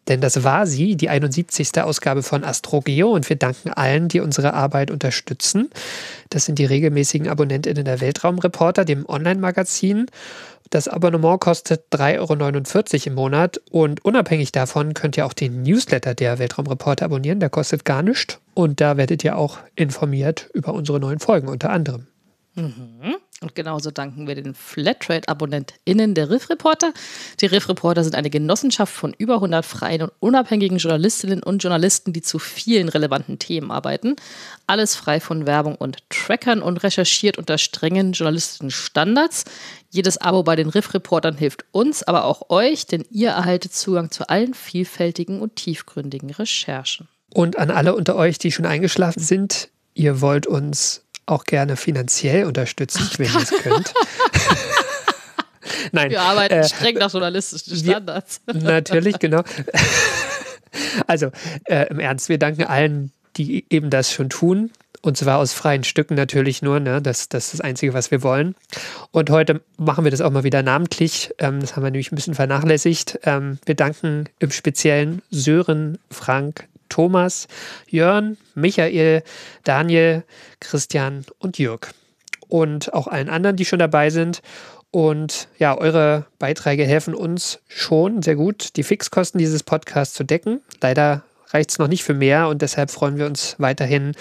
Denn das war sie, die 71. Ausgabe von AstroGeo und wir danken allen, die unsere Arbeit unterstützen. Das sind die regelmäßigen AbonnentInnen der Weltraumreporter, dem Online-Magazin. Das Abonnement kostet 3,49 Euro im Monat und unabhängig davon könnt ihr auch den Newsletter der Weltraumreporter abonnieren. Der kostet gar nichts und da werdet ihr auch informiert über unsere neuen Folgen unter anderem. Mhm. Und genauso danken wir den Flatrate-AbonnentInnen der Riff Reporter. Die Riff Reporter sind eine Genossenschaft von über 100 freien und unabhängigen Journalistinnen und Journalisten, die zu vielen relevanten Themen arbeiten. Alles frei von Werbung und Trackern und recherchiert unter strengen journalistischen Standards. Jedes Abo bei den Riff Reportern hilft uns, aber auch euch, denn ihr erhaltet Zugang zu allen vielfältigen und tiefgründigen Recherchen. Und an alle unter euch, die schon eingeschlafen sind, ihr wollt uns auch gerne finanziell unterstützen, wenn ihr es könnt. Nein. Wir arbeiten äh, streng nach journalistischen Standards. Wir, natürlich, genau. Also äh, im Ernst, wir danken allen, die eben das schon tun. Und zwar aus freien Stücken natürlich nur. Ne? Das, das ist das Einzige, was wir wollen. Und heute machen wir das auch mal wieder namentlich. Ähm, das haben wir nämlich ein bisschen vernachlässigt. Ähm, wir danken im Speziellen Sören, Frank, Thomas, Jörn, Michael, Daniel, Christian und Jörg. Und auch allen anderen, die schon dabei sind. Und ja, eure Beiträge helfen uns schon sehr gut, die Fixkosten dieses Podcasts zu decken. Leider reicht es noch nicht für mehr und deshalb freuen wir uns weiterhin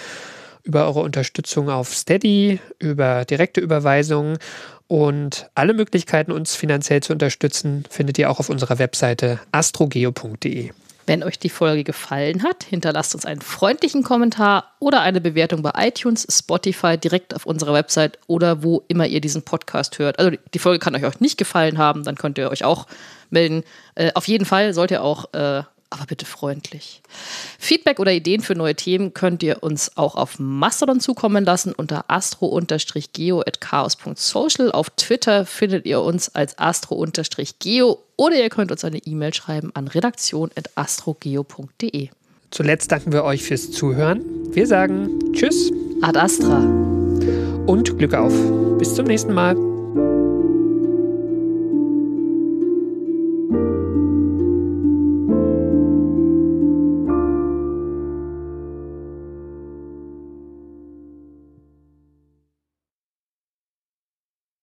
über eure Unterstützung auf Steady, über direkte Überweisungen und alle Möglichkeiten, uns finanziell zu unterstützen, findet ihr auch auf unserer Webseite astrogeo.de. Wenn euch die Folge gefallen hat, hinterlasst uns einen freundlichen Kommentar oder eine Bewertung bei iTunes, Spotify, direkt auf unserer Website oder wo immer ihr diesen Podcast hört. Also die Folge kann euch auch nicht gefallen haben, dann könnt ihr euch auch melden. Äh, auf jeden Fall sollt ihr auch äh, aber bitte freundlich. Feedback oder Ideen für neue Themen könnt ihr uns auch auf Mastodon zukommen lassen unter astro-geo.chaos.social. Auf Twitter findet ihr uns als astro-geo oder ihr könnt uns eine E-Mail schreiben an redaktion.astrogeo.de. Zuletzt danken wir euch fürs Zuhören. Wir sagen Tschüss. Ad Astra. Und Glück auf. Bis zum nächsten Mal.